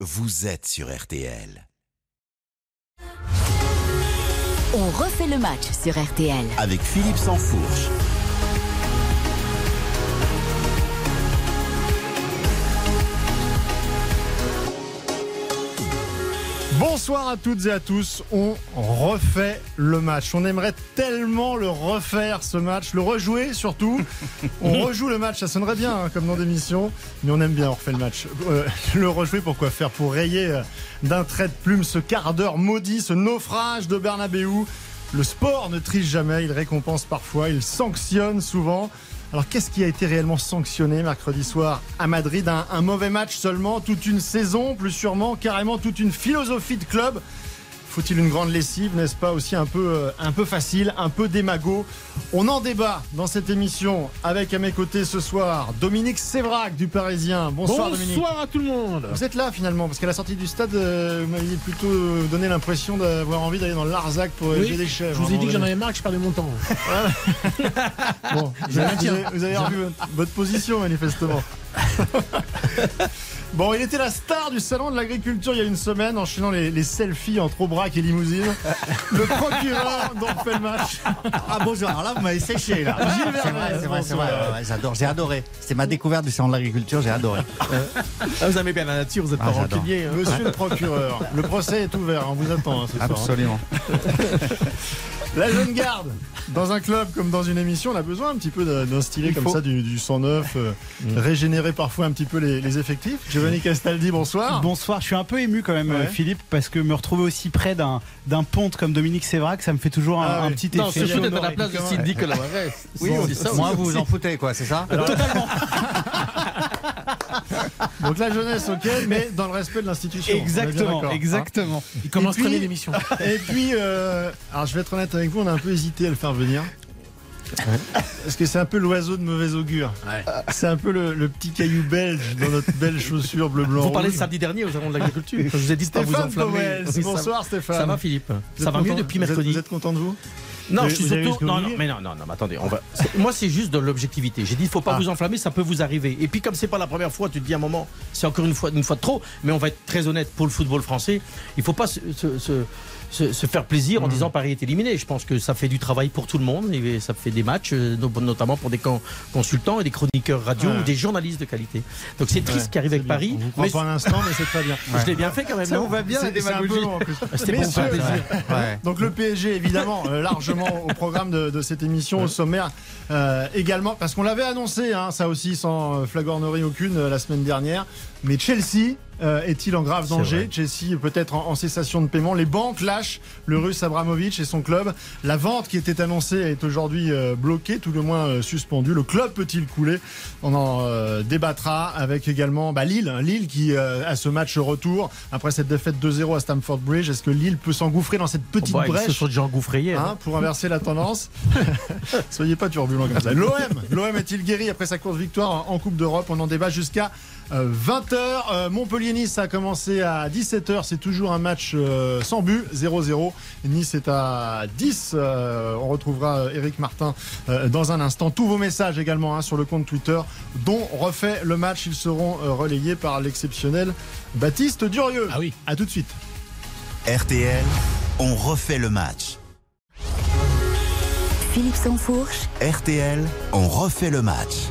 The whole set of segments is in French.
vous êtes sur RTL. On refait le match sur RTL. Avec Philippe Sansfourche. Bonsoir à toutes et à tous. On refait le match. On aimerait tellement le refaire ce match, le rejouer surtout. On rejoue le match, ça sonnerait bien hein, comme nom d'émission, mais on aime bien on refait le match. Euh, le rejouer pourquoi faire? Pour rayer euh, d'un trait de plume ce quart d'heure maudit, ce naufrage de Bernabeu. Le sport ne triche jamais, il récompense parfois, il sanctionne souvent. Alors qu'est-ce qui a été réellement sanctionné mercredi soir à Madrid? Un, mauvais match seulement, toute une saison, plus sûrement, carrément toute une philosophie de club faut-il une grande lessive, n'est-ce pas aussi un peu, euh, un peu facile, un peu démago On en débat dans cette émission avec à mes côtés ce soir Dominique Sévrac du Parisien. Bonsoir, Dominique. Bonsoir à tout le monde. Vous êtes là finalement parce qu'à la sortie du stade, euh, vous m'aviez plutôt donné l'impression d'avoir envie d'aller dans l'Arzac pour Oui, élever des chèvres. Je vous ai dit que j'en avais marre que je perdais mon temps. Bon, vous avez, vous avez- revu votre position manifestement. Bon, il était la star du salon de l'agriculture il y a une semaine, enchaînant les, les selfies entre Aubrac et limousine. Le procureur dont fait le match. Ah bonjour, alors là vous m'avez séché là. Gilles C'est vrai, c'est vrai, c'est vrai. ouais, J'adore, j'ai adoré. C'était ma découverte du salon de l'agriculture, j'ai adoré. Ah, vous aimez bien la nature, vous êtes Ah, pas j'adore. rancunier. hein. Monsieur le procureur, le procès est ouvert, on vous attend hein, ce soir. Absolument. La jeune garde, dans un club comme dans une émission, on a besoin un petit peu d'un d'un stylé Il comme faut. ça, du, du 109, euh, régénérer parfois un petit peu les, les effectifs. Giovanni Castaldi, bonsoir. Bonsoir, je suis un peu ému quand même, Ouais. Philippe, parce que me retrouver aussi près d'un d'un ponte comme Dominique Sévrac, ça me fait toujours un, Ah un petit Non, effet. c'est sûr d'être à la place de Cindy que la Oui, Bon, c'est ça Moi vous vous en foutez quoi, c'est ça Donc la jeunesse, ok, mais dans le respect de l'institution. Exactement, hein. exactement. Il commence très bien l'émission. Et puis, euh, alors je vais être honnête avec vous, on a un peu hésité à le faire venir. Parce que c'est un peu l'oiseau de mauvais augure. C'est un peu le, le petit caillou belge dans notre belle chaussure bleu blanc. Vous parlez de samedi dernier au salon de l'agriculture. Je vous ai dit de pas vous Stéphane enflammer. Ça- bonsoir Stéphane. Ça va Philippe Vous Ça va mieux depuis Vous êtes- mercredi. Vous êtes content de vous Non, Vous je suis surtout. Non, non, mais non, non, non, mais attendez. On va... c'est- Moi, c'est juste de l'objectivité. J'ai dit, il faut pas Ah. vous enflammer, ça peut vous arriver. Et puis, comme c'est pas la première fois, tu te dis à un moment, c'est encore une fois, une fois de trop. Mais on va être très honnête pour le football français. Il faut pas se, se- se- se- se faire plaisir Mmh. en disant Paris est éliminé. Je pense que ça fait du travail pour tout le monde et ça fait des matchs, euh, no- notamment pour des con- consultants et des chroniqueurs radio Ouais. ou des journalistes de qualité. Donc c'est triste Ouais, qui arrive avec bien. Paris. On vous Mais un instant, mais c'est très bien. je l'ai bien fait quand même. Ça vous va bien, C'est- la démagogie. plus. C'était pour faire plaisir. Donc le PSG évidemment euh, largement au programme de, de cette émission au sommaire euh, également parce qu'on l'avait annoncé hein, ça aussi sans flagornerie aucune euh, la semaine dernière mais Chelsea euh, est-il en grave danger Chelsea peut-être en, en cessation de paiement. Les banques lâchent le russe Abramovich et son club. La vente qui était annoncée est aujourd'hui euh, bloquée tout le moins euh, suspendue. Le club peut-il couler? On en euh, débattra avec également bah, Lille hein, Lille qui euh, a ce match retour. Après cette défaite 2-0 à Stamford Bridge est-ce que Lille peut s'engouffrer dans cette petite Bah, ils se brèche sont déjà engouffrés hier. Hein, pour inverser la tendance? Soyez pas turbulent comme ça. L'OM, l'OM est-il guéri après sa course victoire en Coupe d'Europe? On en débat jusqu'à 20h. Montpellier-Nice a commencé à 17h. C'est toujours un match euh, sans but, 0-0. Nice est à 10. Euh, on retrouvera euh, Eric Martin euh, dans un instant. Tous vos messages également hein, sur le compte Twitter dont refait le match. Ils seront euh, relayés par l'exceptionnel Baptiste Durieux. Ah oui. À tout de suite. RTL, on refait le match. Philippe Sansfourche, RTL, on refait le match.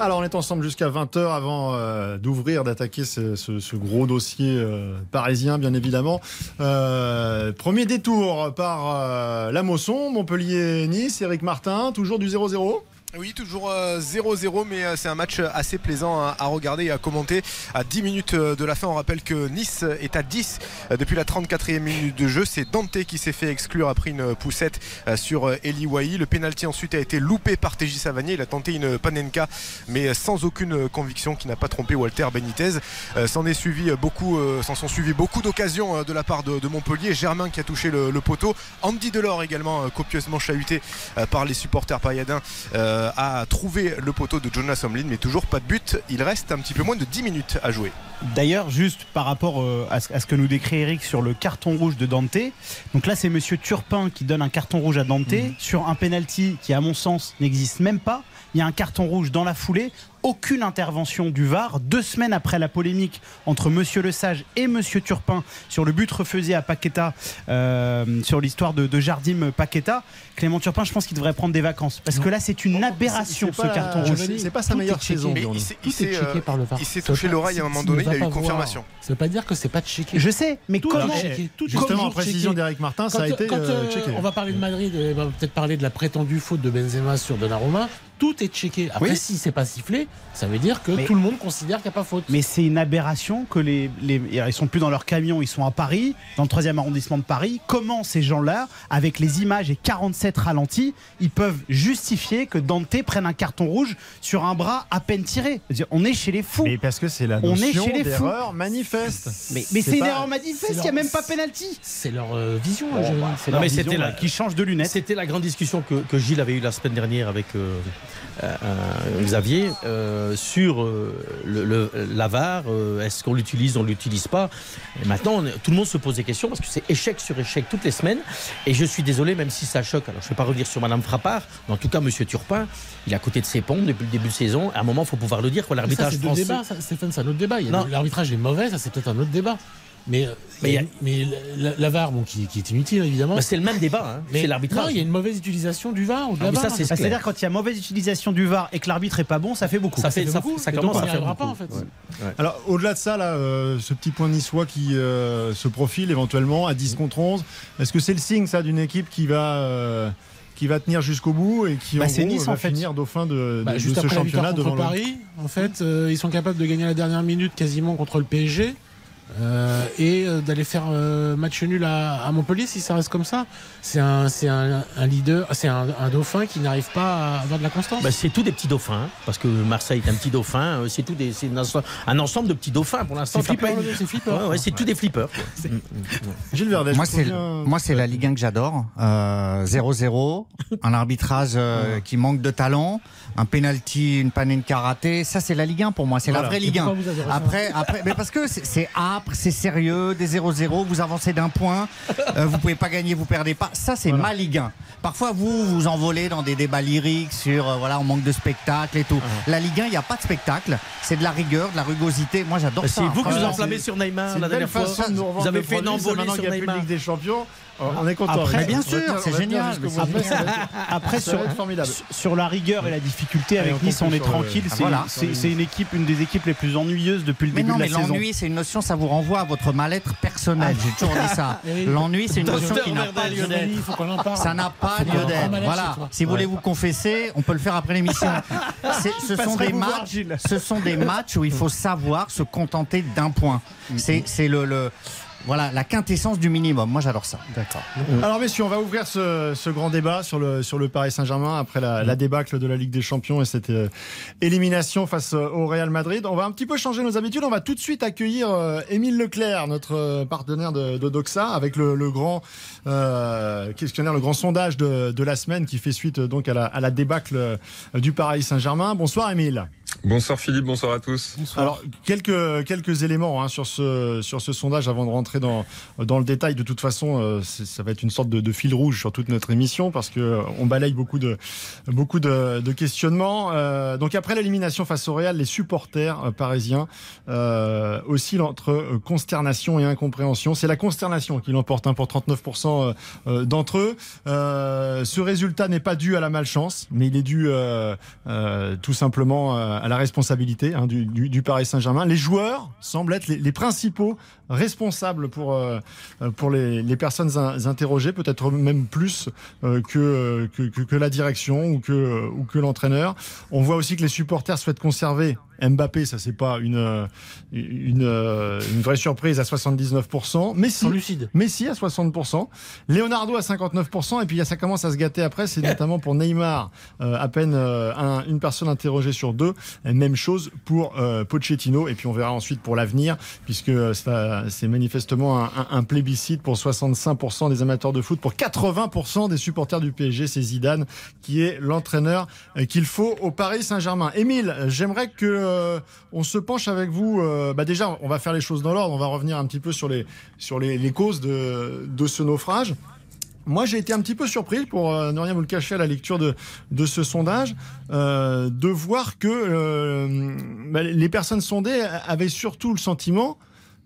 Alors on est ensemble jusqu'à 20h avant euh, d'ouvrir, d'attaquer ce, gros dossier euh, parisien bien évidemment. Euh, premier détour par la Mosson, Montpellier-Nice, Eric Martin, toujours du 0-0. Oui, toujours euh, 0-0, mais euh, c'est un match assez plaisant à, regarder et à commenter. À 10 minutes euh, de la fin, on rappelle que Nice est à 10 euh, depuis la 34e minute de jeu. C'est Dante qui s'est fait exclure après une poussette euh, sur euh, Eli Wahi. Le pénalty ensuite a été loupé par TJ Savanier. Il a tenté une panenka, mais sans aucune conviction, qui n'a pas trompé Walter Benitez. Euh, S'en euh, sont suivis beaucoup d'occasions euh, de la part de, Montpellier. Germain qui a touché le, poteau. Andy Delors également euh, copieusement chahuté euh, par les supporters pailladins. Euh, a trouvé le poteau de Jonas Omlin, mais toujours pas de but. Il reste un petit peu moins de 10 minutes à jouer. D'ailleurs, juste par rapport euh, à, ce, à ce que nous décrit Eric sur le carton rouge de Dante, donc là c'est Monsieur Turpin qui donne un carton rouge à Dante sur un penalty qui, à mon sens, n'existe même pas. Il y a un carton rouge dans la foulée. Aucune intervention du VAR. Deux semaines après la polémique entre Monsieur Le Sage et Monsieur Turpin sur le but refusé à Paqueta, euh, sur l'histoire de, de Jardim Paqueta, Clément Turpin, je pense qu'il devrait prendre des vacances. Parce que là, c'est une aberration ce carton rouge. C'est pas sa Tout meilleure saison. Il s'est- checké par le VAR. il s'est Ça veut touché l'oreille à un moment donné, il a eu une confirmation. Ça veut pas dire que c'est pas checké. Je sais, mais Tout comment Justement, toujours précision d'Eric Martin, ça a été quand, euh, euh, checké. on va parler de Madrid, on va peut-être parler de la prétendue faute de Benzema sur Donnarumma. Tout est checké. Après, Oui. si c'est pas sifflé, ça veut dire que Mais- tout le monde considère qu'il n'y a pas faute. Mais c'est une aberration que les, les- ils sont plus dans leur camion, ils sont à Paris, dans le 3e arrondissement de Paris. Comment ces gens-là, avec les images et 47 ralentis, ils peuvent justifier que Dante prenne un carton rouge sur un bras à peine tiré? On est chez les fous. Mais parce que c'est la On est notion chez les fous. d'erreur manifeste. Mais, mais C'est une erreur manifeste, c'est il n'y a même pas penalty. C'est leur euh, vision. Bon, je- bah, c'est Non, leur mais vision, c'était là, la- qui change de lunettes. C'était la grande discussion que, que Gilles avait eue la semaine dernière avec euh, euh, euh, Xavier euh, sur euh, le, le- la VAR. euh, Est-ce qu'on l'utilise, on l'utilise pas? Et Maintenant, on tout le monde se pose des questions parce que c'est échec sur échec toutes les semaines. Et je suis désolé, même si ça choque. Alors, je ne vais pas revenir sur Madame Frappard, mais en tout cas, Monsieur Turpin, il est à côté de ses pompes depuis le début de saison. À un moment, il faut pouvoir le dire. quoi, Mais ça, L'arbitrage c'est français. ça, Stéphane, c'est un autre débat. Il y a Non. de- L'arbitrage est mauvais, ça, c'est peut-être un autre débat. Mais, Mais a- mais la, la bon, qui, qui est inutile, évidemment. Bah, c'est le même débat. hein. mais C'est non, l'arbitrage. il y a une mauvaise utilisation du VAR ou de Ah, la ça, VAR. Bah, clair. C'est-à-dire quand il y a mauvaise utilisation du VAR et que l'arbitre est pas bon, ça fait beaucoup. Ça fait, ça, beaucoup. ça donc, commence on à faire arrivera beaucoup. pas, en fait. Ouais. Alors, au-delà de ça, là, euh, ce petit point niçois qui euh, se profile éventuellement à 10 contre 11, est-ce que c'est le signe, ça, d'une équipe qui va. euh, qui va tenir jusqu'au bout et qui Bah, en gros, Nice, va en fait. finir dauphin de, de- Bah, de juste ce après la championnat contre devant le, Paris, en fait, euh, ils sont capables de gagner à la dernière minute quasiment contre le PSG. Euh, et euh, d'aller faire euh, match nul à, à Montpellier si ça reste comme ça. C'est un, c'est un, un leader, c'est un, un dauphin qui n'arrive pas à avoir de la constance. Bah, c'est tout des petits dauphins, hein, parce que Marseille est un petit dauphin. euh, C'est tout des, c'est un, ensemble- un ensemble de petits dauphins pour l'instant. c'est. Ouais, ouais, c'est tout des flippers. quoi. Gilles Verdet, Moi, je c'est bien- moi, c'est la Ligue 1 que j'adore. Euh, 0-0, un arbitrage euh, qui manque de talent, un penalty, une panne, une karaté. Ça, c'est la Ligue 1 pour moi. C'est Voilà. la vraie Ligue 1. pourquoi vous adorez ça Après, après, mais parce que c'est- âpre, c'est sérieux, des 0-0, vous avancez d'un point, euh, vous pouvez pas gagner, vous perdez pas. Ça, c'est ma Ligue 1. Parfois, vous vous envolez dans des débats lyriques sur, euh, voilà, on manque de spectacle et tout. La Ligue 1, il n'y a pas de spectacle. C'est de la rigueur, de la rugosité. Moi, j'adore Bah, ça. C'est vous qui vous enflammez sur Neymar la dernière fois. façon de nous revendre Vous avez fait une envolée sur Neymar. Ligue des Champions. On est content. Après, bien sûr, c'est génial, mais Après, Ça va être- Après, ça va sur, être formidable. sur la rigueur et la difficulté avec on Nice, on est tranquille. Ah, C'est voilà. une équipe, une des équipes les plus ennuyeuses depuis le Mais début non, de mais la saison. l'ennui, c'est une notion, ça vous renvoie à votre mal-être personnel. J'ai toujours dit ça. L'ennui, c'est une notion qui n'a pas lieu d'être. Ça n'a pas Faut qu'on lieu d'être. Voilà. Si vous voulez vous confesser, on peut le faire après l'émission. Ce sont des matchs. Ce sont des matchs où il faut savoir se contenter d'un point. C'est c'est le- voilà la quintessence du minimum. Moi, j'adore ça. D'accord. Alors messieurs, on va ouvrir ce, ce grand débat sur le, sur le Paris Saint-Germain après la, la débâcle de la Ligue des Champions et cette euh, élimination face euh, au Real Madrid. On va un petit peu changer nos habitudes. On va tout de suite accueillir euh, Émile Leclerc, notre euh, partenaire de, de Doxa, avec le, le grand euh, questionnaire, le grand sondage de, de la semaine qui fait suite euh, donc à la, à la débâcle euh, du Paris Saint-Germain. Bonsoir Émile. Bonsoir Philippe, bonsoir à tous. Alors, quelques, quelques éléments hein, sur, ce, sur ce sondage avant de rentrer dans, dans le détail. De toute façon, euh, ça va être une sorte de, fil rouge sur toute notre émission parce que euh, on balaye beaucoup de, beaucoup de, questionnements. Euh, donc, après l'élimination face au Real, les supporters parisiens oscillent entre consternation et incompréhension. C'est la consternation qui l'emporte hein, pour 39% euh, euh, d'entre eux. Ce résultat n'est pas dû à la malchance, mais il est dû tout simplement euh, la responsabilité hein, du, Paris Saint-Germain. Les joueurs semblent être les, principaux responsables pour, euh, euh, pour les, personnes in- interrogées, peut-être même plus euh, que, que, que- que la direction ou que, ou que l'entraîneur. On voit aussi que les supporters souhaitent conserver Mbappé, ça c'est pas une, une, euh, une vraie surprise à 79%. Mais Ils si, sont lucides. Messi à 60%, Leonardo à 59%, et puis ça commence à se gâter après, c'est notamment pour Neymar, euh, à peine euh, un- une personne interrogée sur deux, même chose pour euh, Pochettino, et puis on verra ensuite pour l'avenir, puisque c'est manifestement un, un- un plébiscite pour 65% des amateurs de foot, pour 80% des supporters du PSG, c'est Zidane qui est l'entraîneur qu'il faut au Paris Saint-Germain. Émile, j'aimerais que euh, on se penche avec vous. euh, bah déjà, on va faire les choses dans l'ordre. On va revenir un petit peu sur les, causes de, ce naufrage. Moi, j'ai été un petit peu surpris, pour euh, ne rien vous le cacher à la lecture de, ce sondage, de voir que bah, les personnes sondées avaient surtout le sentiment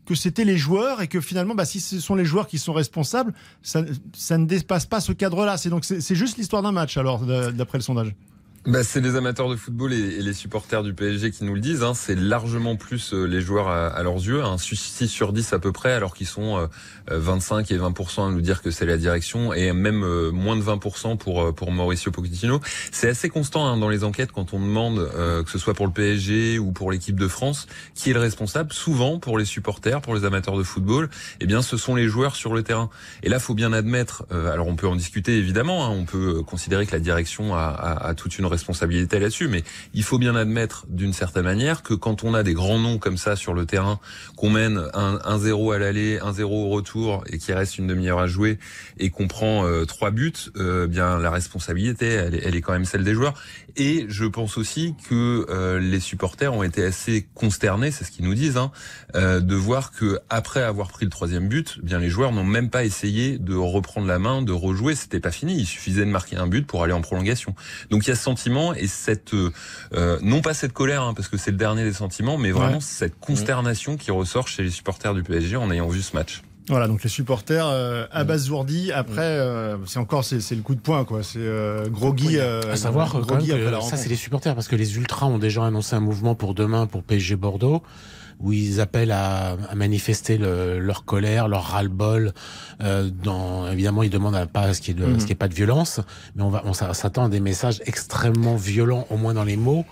que c'était les joueurs et que finalement, bah, si ce sont les joueurs qui sont responsables, ça, ça ne dépasse pas ce cadre-là. C'est donc c'est juste l'histoire d'un match, alors, d'après le sondage. Bah, c'est les amateurs de football et, les supporters du PSG qui nous le disent. Hein. C'est largement plus euh, les joueurs à, leurs yeux, un 6 sur 10 à peu près, alors qu'ils sont euh, euh, 25 et 20% à nous dire que c'est la direction, et même euh, moins de 20% pour pour Mauricio Pochettino. C'est assez constant hein, dans les enquêtes quand on demande, euh, que ce soit pour le PSG ou pour l'équipe de France, qui est le responsable. Souvent, pour les supporters, pour les amateurs de football, eh bien, ce sont les joueurs sur le terrain. Et là, faut bien admettre. alors, on peut en discuter évidemment. hein, on peut considérer que la direction a, a- a toute une responsabilité là-dessus, mais il faut bien admettre d'une certaine manière que quand on a des grands noms comme ça sur le terrain, qu'on mène un 1-0 à l'aller, 1-0 au retour, et qu'il reste une demi-heure à jouer, et qu'on prend euh, trois buts, euh, bien la responsabilité, elle est, elle est quand même celle des joueurs. Et je pense aussi que euh, les supporters ont été assez consternés, c'est ce qu'ils nous disent, hein, euh, de voir que après avoir pris le troisième but, eh bien les joueurs n'ont même pas essayé de reprendre la main, de rejouer. C'était pas fini. Il suffisait de marquer un but pour aller en prolongation. Donc il y a ce sentiment et cette euh, euh, non pas cette colère, hein, parce que c'est le dernier des sentiments, mais vraiment Ouais. cette consternation qui ressort chez les supporters du PSG en ayant vu ce match. Voilà, donc les supporters euh, abasourdis. Après, euh, c'est encore c'est c'est le coup de poing, quoi. C'est euh, groggy. euh, À savoir euh, quand même la que ça, c'est les supporters, parce que les Ultras ont déjà annoncé un mouvement pour demain pour PSG Bordeaux, où ils appellent à, à manifester le- leur colère, leur ras-le-bol. Euh, dans, évidemment, ils demandent à pas à ce qu'il y ait, de- Mhm. ce qu'il y ait pas de violence, mais on, va, on s'a- s'attend à des messages extrêmement violents, au moins dans les mots.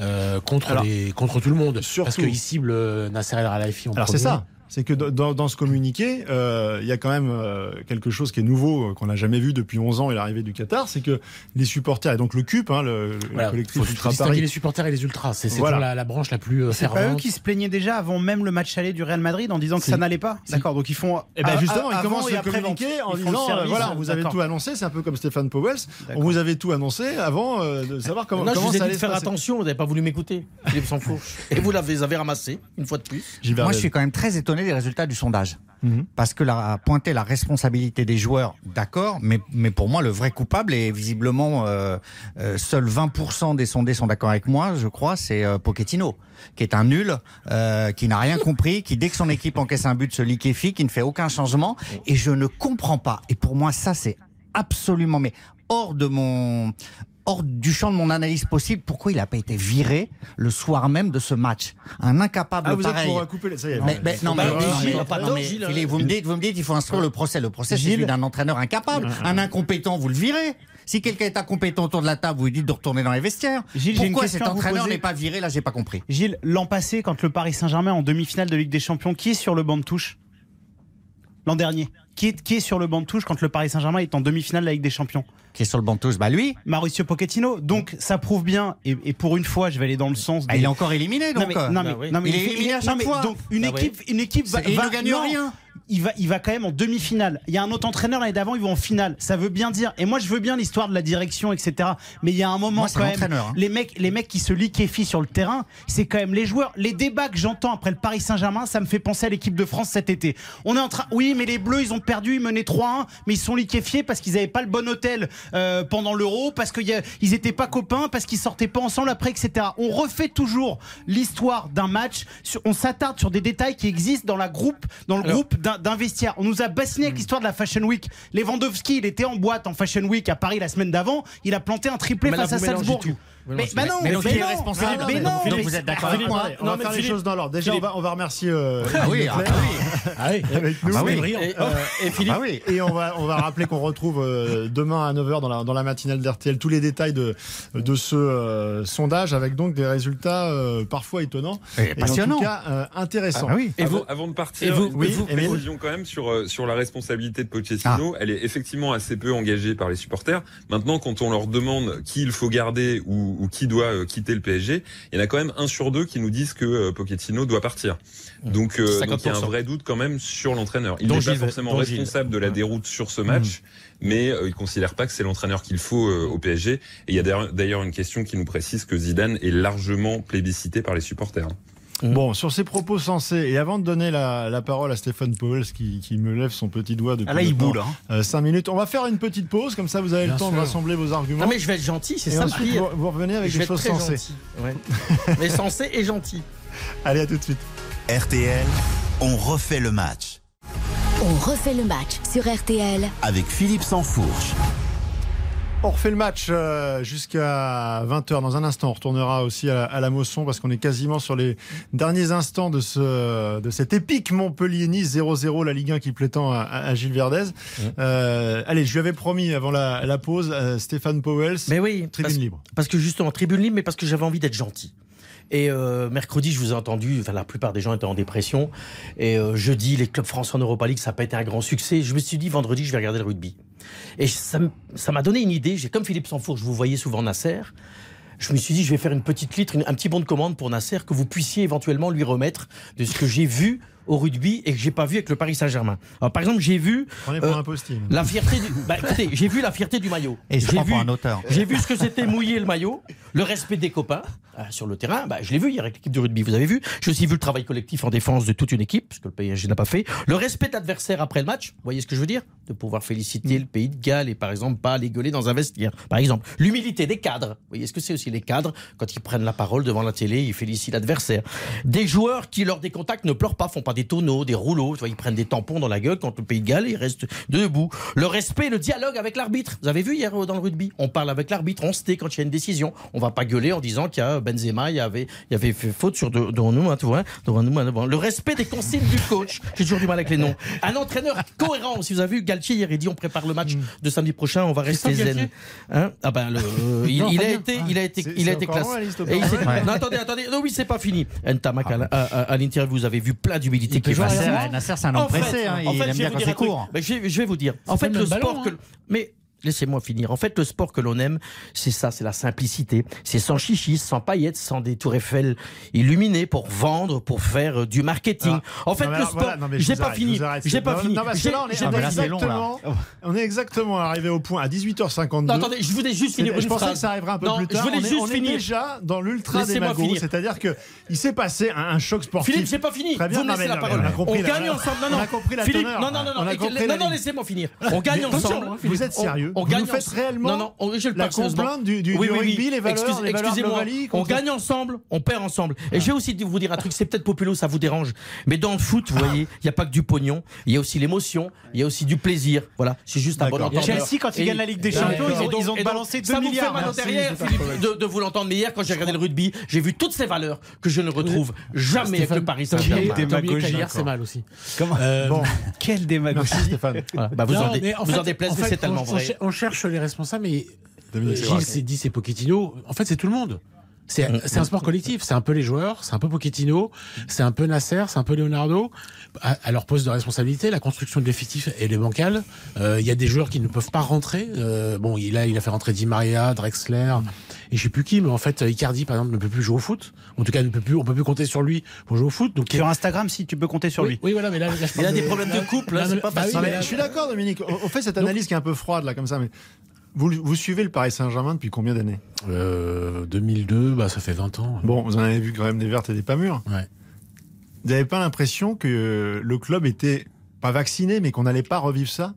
euh, contre Alors, les contre tout le monde surtout- parce qu'ils ciblent euh, Nasser El Khelaifi en Alors c'est ça. C'est que dans, dans ce communiqué, euh, il y a quand même euh, quelque chose qui est nouveau, euh, qu'on n'a jamais vu depuis 11 ans et l'arrivée du Qatar, c'est que les supporters, et donc le CUP, hein, le, le Voilà, collectif faut, Ultra Paris, les supporters et les ultras c'est Voilà. la, la branche la plus euh, C'est pas eux fervente qui se plaignaient déjà avant même le match aller du Real Madrid en disant que ça n'allait pas Si. D'accord, donc ils font. Et ben a- justement, ils commencent le vente. en disant euh, service, voilà, vous avez tout annoncé, c'est un peu comme Stéphane Powell, on vous avait tout annoncé avant euh, de savoir comment, non, je comment vous ai ça dit de faire attention, vous n'avez pas voulu m'écouter. Philippe s'en fout. Et vous l'avez avez ramassé, une fois de plus. Moi, je suis quand même très étonné des résultats du sondage. Mhm. Parce que la, pointer la responsabilité des joueurs, d'accord, mais, mais pour moi, le vrai coupable, et visiblement, euh, euh, seuls 20% des sondés sont d'accord avec moi, je crois, c'est euh, Pochettino, qui est un nul, euh, qui n'a rien compris, qui, dès que son équipe encaisse un but, se liquéfie, qui ne fait aucun changement. Et je ne comprends pas. Et pour moi, ça, c'est absolument, mais hors de mon hors du champ de mon analyse possible, pourquoi il n'a pas été viré le soir même de ce match Un incapable Ah, vous êtes pareil. pour euh, couper les. Ça y est, Mais, mais- non, vous me dites, vous me dites, il faut instruire le procès. Le procès, c'est celui d'un entraîneur incapable, un incompétent, vous le virez. Si quelqu'un est incompétent autour de la table, vous lui dites de retourner dans les vestiaires. Gilles, Pourquoi cet entraîneur n'est pas viré Là, j'ai pas compris. Gilles, l'an passé, quand le Paris Saint-Germain en demi-finale de Ligue des Champions, qui est sur le banc de touche? L'an dernier. Qui est, qui est sur le banc de touche quand le Paris Saint-Germain est en demi-finale de la Ligue des Champions Qui est sur le banc de touche Bah lui, Mauricio Pochettino. Donc ça prouve bien, et, et pour une fois, je vais aller dans le sens bah, des- il est encore éliminé donc. non mais, non, mais, Bah oui. non, mais Il est éliminé à chaque fois. Donc une Bah oui. équipe, une équipe va, il ne gagne non, rien. Il va, il va quand même en demi-finale. Il y a un autre entraîneur l'année d'avant, il va en finale. Ça veut bien dire. Et moi, je veux bien l'histoire de la direction, etc. Mais il y a un moment Moi, quand même. hein. Les mecs, les mecs qui se liquéfient sur le terrain, c'est quand même les joueurs. Les débats que j'entends après le Paris Saint-Germain, ça me fait penser à l'équipe de France cet été. On est en train. Oui, mais les Bleus, ils ont perdu, ils menaient 3-1, mais ils sont liquéfiés parce qu'ils n'avaient pas le bon hôtel euh, pendant l'Euro, parce qu'ils n'étaient pas copains, parce qu'ils sortaient pas ensemble après, etc. On refait toujours l'histoire d'un match. On s'attarde sur des détails qui existent dans la groupe, dans le Alors- groupe d'un d'un vestiaire. On nous a bassiné avec l'histoire de la Fashion Week. Lewandowski, il était en boîte en Fashion Week à Paris la semaine d'avant. Il a planté un triplé face à Salzbourg. Mais, bah non, Mais donc, mais non, responsable mais non, Donc, vous êtes d'accord avec moi on Non, va faire les choses dans l'ordre. Déjà, on va, on va remercier euh, Ah oui, Leclerc ah oui. Ah oui. avec nous. Ah bah oui. Et, euh, et Philippe, Ah oui. Et on va, on va rappeler qu'on retrouve euh, demain à 9h dans la, dans la matinale d'RTL tous les détails de, de ce euh, sondage avec donc des résultats euh, parfois étonnants Et et passionnant. en tout cas euh, intéressants. Ah oui. et avant, vous, avant de partir, et vous- une oui, quand même sur sur la responsabilité de Pochettino. Elle est effectivement assez peu engagée par les supporters. Maintenant, quand on leur demande qui il faut garder ou, ou qui doit euh, quitter le PSG, il y en a quand même un sur deux qui nous disent que euh, Pochettino doit partir. Donc, euh, donc il y a un 50%. vrai doute quand même sur l'entraîneur. Il n'est pas forcément responsable de la déroute sur ce match, mais euh, il considère pas que c'est l'entraîneur qu'il faut euh, au PSG. Et il y a d'ailleurs une question qui nous précise que Zidane est largement plébiscité par les supporters. Bon, sur ces propos sensés, et avant de donner la, la parole à Stéphane Powell, qui, qui me lève son petit doigt depuis Ah là, il maintenant, boule. hein. euh, cinq minutes, on va faire une petite pause, comme ça vous avez Bien le temps de rassembler vos arguments. Non mais je vais être gentil, c'est ça ensuite, vous, vous revenez avec je des choses sensées. Ouais. mais sensé et gentil. Allez, à tout de suite. RTL, on refait le match On refait le match sur RTL avec Philippe Sansfourche. On refait le match euh, jusqu'à 20h. Dans un instant, on retournera aussi à, la Mosson parce qu'on est quasiment sur les derniers instants de, ce, de cet épique Montpellier-Nice 0-0, la Ligue 1 qui plaît tant à, à Gilles Verdez. Euh, allez, je lui avais promis avant la, la pause, euh, Stéphane Powell, Mais oui, tribune parce, libre. parce que justement, tribune libre, mais parce que j'avais envie d'être gentil. Et euh, mercredi, je vous ai entendu, enfin la plupart des gens étaient en dépression. Et euh, jeudi, les clubs français en Europa League, ça n'a pas été un grand succès. Je me suis dit, vendredi, je vais regarder le rugby. Et ça m'a donné une idée. J'ai comme Philippe Sanfour, je vous voyais souvent Nasser. Je me suis dit, je vais faire une petite litre, un petit bon de commande pour Nasser que vous puissiez éventuellement lui remettre de ce que j'ai vu au rugby et que j'ai pas vu avec le Paris Saint-Germain. Alors par exemple, j'ai vu euh, un la fierté du. Bah, écoutez, j'ai vu la fierté du maillot. Et J'ai vu, pour un auteur. j'ai vu ce que c'était mouiller le maillot, le respect des copains euh, sur le terrain. Bah, je l'ai vu hier avec l'équipe du rugby, vous avez vu. J'ai aussi vu le travail collectif en défense de toute une équipe, ce que le PSG n'a pas fait. Le respect de l'adversaire après le match, vous voyez ce que je veux dire? De pouvoir féliciter le pays de Galles et par exemple pas les gueuler dans un vestiaire. Par exemple, l'humilité des cadres. Vous voyez ce que c'est aussi les cadres quand ils prennent la parole devant la télé, ils félicitent l'adversaire. Des joueurs qui lors des contacts ne pleurent pas, font pas des tonneaux, des rouleaux, tu vois, ils prennent des tampons dans la gueule quand le pays de Galles ils restent debout. Le respect, le dialogue avec l'arbitre. Vous avez vu hier euh, dans le rugby, on parle avec l'arbitre, on se tait quand il y a une décision. On va pas gueuler en disant qu'il y a Benzema, il y avait, il y avait fait faute sur de- devant nous, hein, tu vois, devant nous. hein, devant- Le respect des consignes du coach. J'ai toujours du mal avec les noms. Un entraîneur cohérent. Si vous avez vu Galtier hier, il dit on prépare le match de samedi prochain, on va rester zen. Hein? Ah ben le, euh, il, Non, il a été, Ah. il a été, il a été classe. loin, Et il ouais. Non attendez, attendez, non oui c'est pas fini. Ntamak à, la- à, à- à l'interview, vous avez vu plein d'humilité Il peut qui est. Nasser, Nasser, c'est un homme pressé. hein, en il fait, aime je bien vais quand vous dire c'est court. Mais je, vais, vous dire. En fait, le sport ballon, que. hein. Mais. Laissez-moi finir. En fait, le sport que l'on aime, c'est ça, c'est la simplicité. C'est sans chichis, sans paillettes, sans des tours Eiffel illuminées pour vendre, pour faire euh, du marketing. en fait, le sport, voilà, j'ai pas arrête, fini. J'ai pas Non, fini. Non, parce que J'ai- là, on est, là, long, là. exactement, on est exactement arrivé au point à 18h52. Non, attendez, je voulais juste finir je pensais phrase. que ça arriverait un peu Non, plus tard. Je voulais on est, juste on est finir. déjà dans l'ultra finir. c'est-à-dire que il s'est passé un, un choc sportif. Philippe, j'ai pas fini. Très bien, Vous me laissez la parole. on gagne ensemble. Non, on non. Philippe, non, non, non, non. laissez-moi finir. On gagne ensemble. Vous êtes On- sérieux On Vous gagne nous faites ensemble. réellement Non, non, on- je le la complainte du- du- du rugby, les valeurs- Excuse- les valeurs Excusez-moi. Novali On gagne ensemble, on perd ensemble. Et je vais aussi vous dire un truc, c'est peut-être populo, ça vous dérange. Mais dans le foot, vous voyez, il n'y a pas que du pognon, il y a aussi l'émotion, il y a aussi du plaisir. Voilà, c'est juste un bon entendeur. Chelsea, quand ils gagnent la Ligue des Champions, ils ont- ils ont et donc, balancé Ça 2 vous fait milliards. mal au derrière, Philippe, de, de vous l'entendre. Mais hier, quand j'ai regardé le rugby, j'ai vu toutes ces valeurs que je ne retrouve jamais avec le Paris Saint-Germain. Démagogie, c'est mal aussi. Comment Euh, Bon, Quelle démagogie. Stéphane. Voilà. Bah, vous en, dé- mais en vous fait- en déplaise, en mais fait, c'est tellement vrai. On cherche les responsables, mais Gilles s'est dit c'est Pochettino. En fait, c'est tout le monde. C'est Mm, c'est un sport collectif. C'est un peu les joueurs, c'est un peu Pochettino, c'est un peu Nasser, c'est un peu Leonardo. À, à leur poste de responsabilité, la construction de l'effectif elle est bancale. Euh, Il y a des joueurs qui ne peuvent pas rentrer. Euh, bon, il a, il a fait rentrer Di Maria, Drexler, et je sais plus qui, mais en fait, Icardi, par exemple, ne peut plus jouer au foot. En tout cas, ne peut plus, on peut plus compter sur lui pour jouer au foot. Donc, Sur Instagram, si tu peux compter sur oui, lui. oui, voilà, mais là, là, je Il parle a des de- problèmes de là- couple, là, là, c'est mais- pas bah facile. Mais là- je suis d'accord, Dominique. On, on fait cette analyse qui est un peu froide, là, comme ça, mais vous, vous suivez le Paris Saint-Germain depuis combien d'années Euh, 2002, bah, ça fait 20 ans. Bon, vous en avez vu quand même des vertes et des pas mûres. Ouais. Vous n'avez pas l'impression que le club était pas vacciné, mais qu'on n'allait pas revivre ça?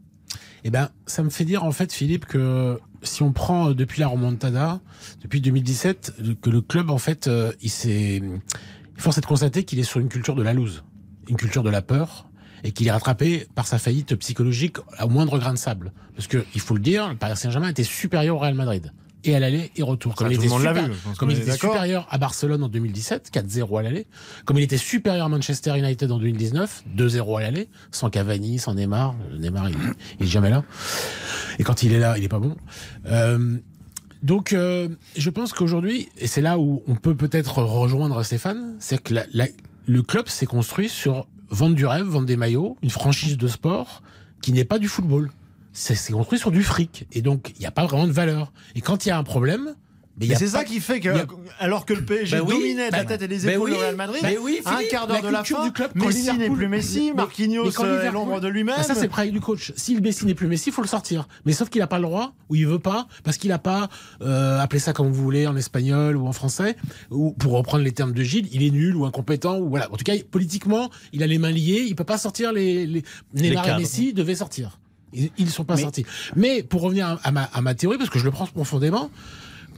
Eh ben, ça me fait dire en fait, Philippe, que si on prend euh, depuis la remontada, depuis 2017, le- que le club en fait, euh, il s'est, force est de constater qu'il est sur une culture de la loose, une culture de la peur, et qu'il est rattrapé par sa faillite psychologique au moindre grain de sable. Parce que il faut le dire, le Paris Saint-Germain était supérieur au Real Madrid. Et à l'aller et retour. Comme il était, super- vu, comme il supérieur à Barcelone en 2017, 4-0 à l'aller. Comme il était supérieur à Manchester United en 2019, 2-0 à l'aller, sans Cavani, sans Neymar. Neymar, il, il est jamais là. Et quand il est là, il est pas bon. Euh, donc, euh, je pense qu'aujourd'hui, et c'est là où on peut peut-être rejoindre Stéphane, c'est que la- la- le club s'est construit sur vendre du rêve, vendre des maillots, une franchise de sport qui n'est pas du football. C'est c'est construit sur du fric. Et donc, il n'y a pas vraiment de valeur. Et quand il y a un problème, Mais, Mais c'est ça qui fait que, a- alors que le PSG Ben oui, dominait de la ben- tête et des ben épaules oui, le Real Madrid, ben oui, un quart d'heure de la fin, du club, Messi n'est plus Messi, Marquinhos euh, est Liverpool- l'ombre de lui-même. Ah, ça, c'est le travail du coach. Si le Messi n'est plus Messi, il faut le sortir. Mais sauf qu'il n'a pas le droit, ou il veut pas, parce qu'il n'a pas, euh, appelez ça comme vous voulez, en espagnol ou en français, ou pour reprendre les termes de Gilles, il est nul ou incompétent, ou voilà. En tout cas, politiquement, il a les mains liées, il peut pas sortir les, les... Neymar et. Messi devaient sortir. Ils ne sont pas Mais- sortis. Mais pour revenir à, à ma, à ma théorie, parce que je le prends profondément,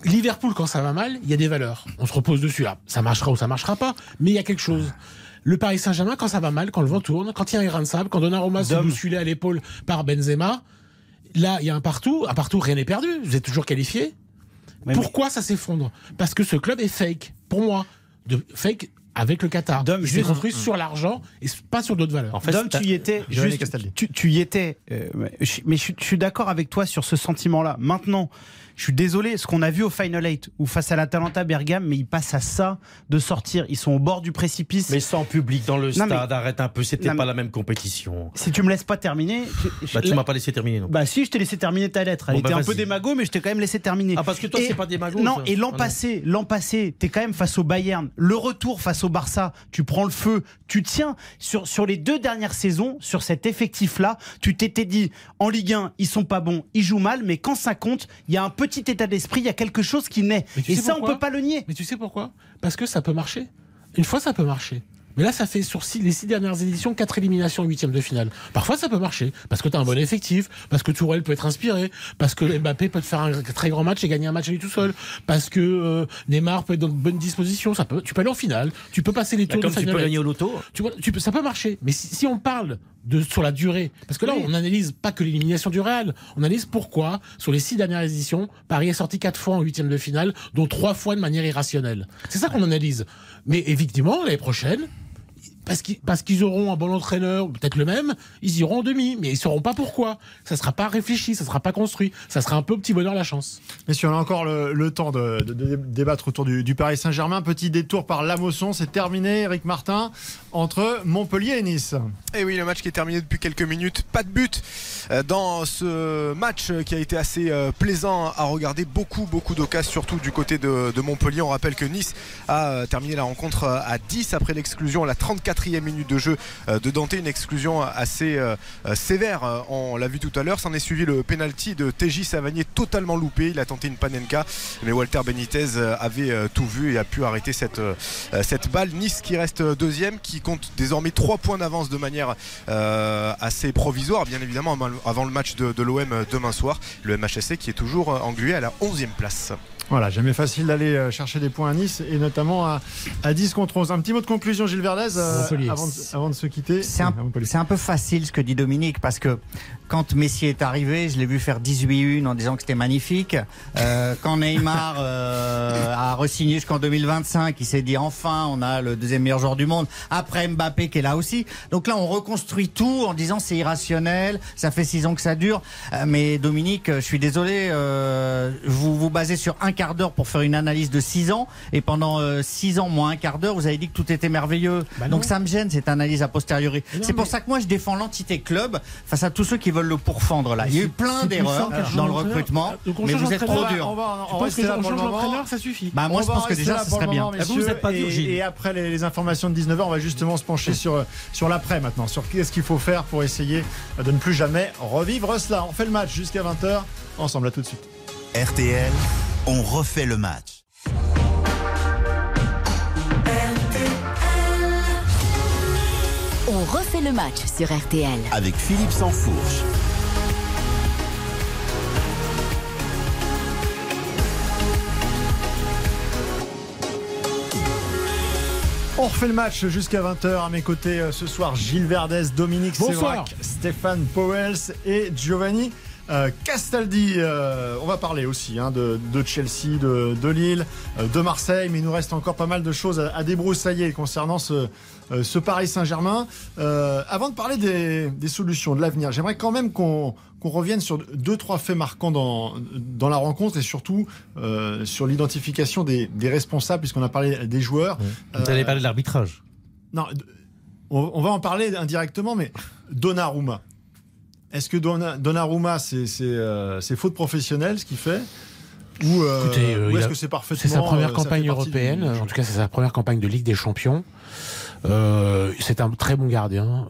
Liverpool, quand ça va mal, il y a des valeurs. On se repose dessus. là. Ça marchera ou ça marchera pas, mais il y a quelque chose. Le Paris Saint-Germain, quand ça va mal, quand le vent tourne, quand il y a un grain de sable, quand Donnarumma se bousculé à l'épaule par Benzema, là, il y a un partout. Un partout, rien n'est perdu. Vous êtes toujours qualifié. Ouais, Pourquoi ça s'effondre? Parce que ce club est fake, pour moi. De, fake avec le Qatar. Dom, je vais- construit sur l'argent et pas sur d'autres valeurs. En fait, Dom, tu y étais. Juste- tu, tu y étais. euh, je- mais je, je suis d'accord avec toi sur ce sentiment-là. Maintenant, je suis désolé, ce qu'on a vu au Final 8 ou face à l'Atalanta Bergame, mais ils passent à ça de sortir. Ils sont au bord du précipice. Mais sans public dans le Non, mais- stade, arrête un peu, c'était Non, pas mais- la même compétition. si tu me laisses pas terminer. je- Bah, tu m'as pas laissé terminer non. Bah si, je t'ai laissé terminer ta lettre. Elle Bon, bah, était un peu démago, mais je t'ai quand même laissé terminer. Ah, parce que toi, Et- c'est pas démago, Non, ça. et l'an Ah, passé, l'an passé, t'es quand même face au Bayern. Le retour face au Barça, tu prends le feu, tu tiens. Sur, sur les deux dernières saisons, sur cet effectif-là, tu t'étais dit, en Ligue 1, ils sont pas bons, ils jouent mal, mais quand ça compte, il y a un petit état d'esprit, il y a quelque chose qui naît. Et ça, on pourquoi peut pas le nier. Mais tu sais pourquoi? Parce que ça peut marcher. Une fois, ça peut marcher. Mais là, ça fait sur six- les six dernières éditions quatre éliminations en huitième de finale. Parfois, ça peut marcher parce que tu as un bon effectif, parce que Tourelle peut être inspiré, parce que Mbappé peut te faire un très grand match et gagner un match à lui tout seul, parce que euh, Neymar peut être dans de bonnes dispositions. Ça peut, tu peux aller en finale, tu peux passer les Bah, tours de tu peux gagner au loto. Tu vois, tu peux, ça peut marcher. Mais si, si on parle de sur la durée, parce que là, Oui. on analyse pas que l'élimination du Real, on analyse pourquoi sur les six dernières éditions, Paris est sorti quatre fois en huitième de finale, dont trois fois de manière irrationnelle. C'est ça qu'on analyse. Mais effectivement, l'année prochaine. Parce qu'ils, parce qu'ils auront un bon entraîneur, peut-être le même, ils iront en demi, mais ils sauront pas pourquoi. Ça sera pas réfléchi, ça sera pas construit, ça sera un peu au petit bonheur la chance. Messieurs, on a encore le, le temps de, de- de débattre autour du, du Paris Saint-Germain. Petit détour par Lamosson, c'est terminé, Eric Martin, entre Montpellier et Nice. Et oui, le match qui est terminé depuis quelques minutes. Pas de but euh, dans ce match qui a été assez euh, plaisant à regarder. Beaucoup, beaucoup d'occasions, surtout du côté de, de Montpellier. On rappelle que Nice a euh, terminé la rencontre à 10 après l'exclusion, la 34e minute de jeu euh, de Dante. Une exclusion assez euh, euh, sévère. On l'a vu tout à l'heure. S'en est suivi le penalty de TJ Savanier totalement loupé. Il a tenté une panenka, mais Walter Benitez avait tout vu et a pu arrêter cette, cette balle. Nice qui reste deuxième, qui compte désormais 3 points d'avance de manière assez provisoire, bien évidemment, avant le match de, l'OM demain soir. Le MHSC qui est toujours englué à la 11e place. Voilà, jamais facile d'aller chercher des points à Nice et notamment à, à 10 contre 11. Un petit mot de conclusion, Gilles Verdez, Montpellier. avant, de, avant de se quitter. C'est un, peu facile ce que dit Dominique parce que quand Messi est arrivé, je l'ai vu faire 18-1 en disant que c'était magnifique. Euh, quand Neymar euh, a re-signé jusqu'en 2025, il s'est dit enfin on a le deuxième meilleur joueur du monde. Après Mbappé qui est là aussi. Donc là on reconstruit tout en disant c'est irrationnel, ça fait six ans que ça dure. Euh, mais Dominique, je suis désolé, euh, vous vous basez sur un quart d'heure pour faire une analyse de six ans et pendant euh, six ans moins un quart d'heure vous avez dit que tout était merveilleux. Bah. Donc ça me gêne cette analyse a posteriori. C'est pour mais- ça que moi je défends l'entité club face à tous ceux qui veulent le pourfendre là. Il y a eu plein d'erreurs dans le recrutement, mais vous êtes trop dur. On va, on là pour le moment. d'entraîneur, ça suffit. Bah moi On je pense que déjà ça serait bien. Ah, vous, vous messieurs. êtes pas dur, et, après les, les informations de 19h, on va justement se pencher sur, sur l'après maintenant, sur qu'est-ce qu'il faut faire pour essayer de ne plus jamais revivre cela. On fait le match jusqu'à 20h. Ensemble, à tout de suite. RTL, on refait le match. On refait le match sur RTL. Avec Philippe Sansfourche. On refait le match jusqu'à 20h. À mes côtés euh, ce soir, Gilles Verdez, Dominique Bonsoir. Sévrac, Stéphane Powels et Giovanni euh, Castaldi. Euh, on va parler aussi hein, de, de Chelsea, de, de Lille, euh, de Marseille, mais il nous reste encore pas mal de choses à, à débroussailler concernant ce, euh, ce Paris Saint-Germain. Euh, avant de parler des, des solutions, de l'avenir, j'aimerais quand même qu'on qu'on revienne sur deux, trois faits marquants dans, dans la rencontre et surtout euh, sur l'identification des, des responsables, puisqu'on a parlé des joueurs. Vous allez parler de l'arbitrage. Non, on, on va en parler indirectement, mais Donnarumma. Est-ce que Donna- Donnarumma, c'est c'est, euh, faute professionnelle ce qu'il fait Ou, euh, euh, ou est-ce a- que c'est parfaitement C'est sa première euh, campagne européenne. En tout cas, c'est sa première campagne de Ligue des Champions. Euh, c'est un très bon gardien.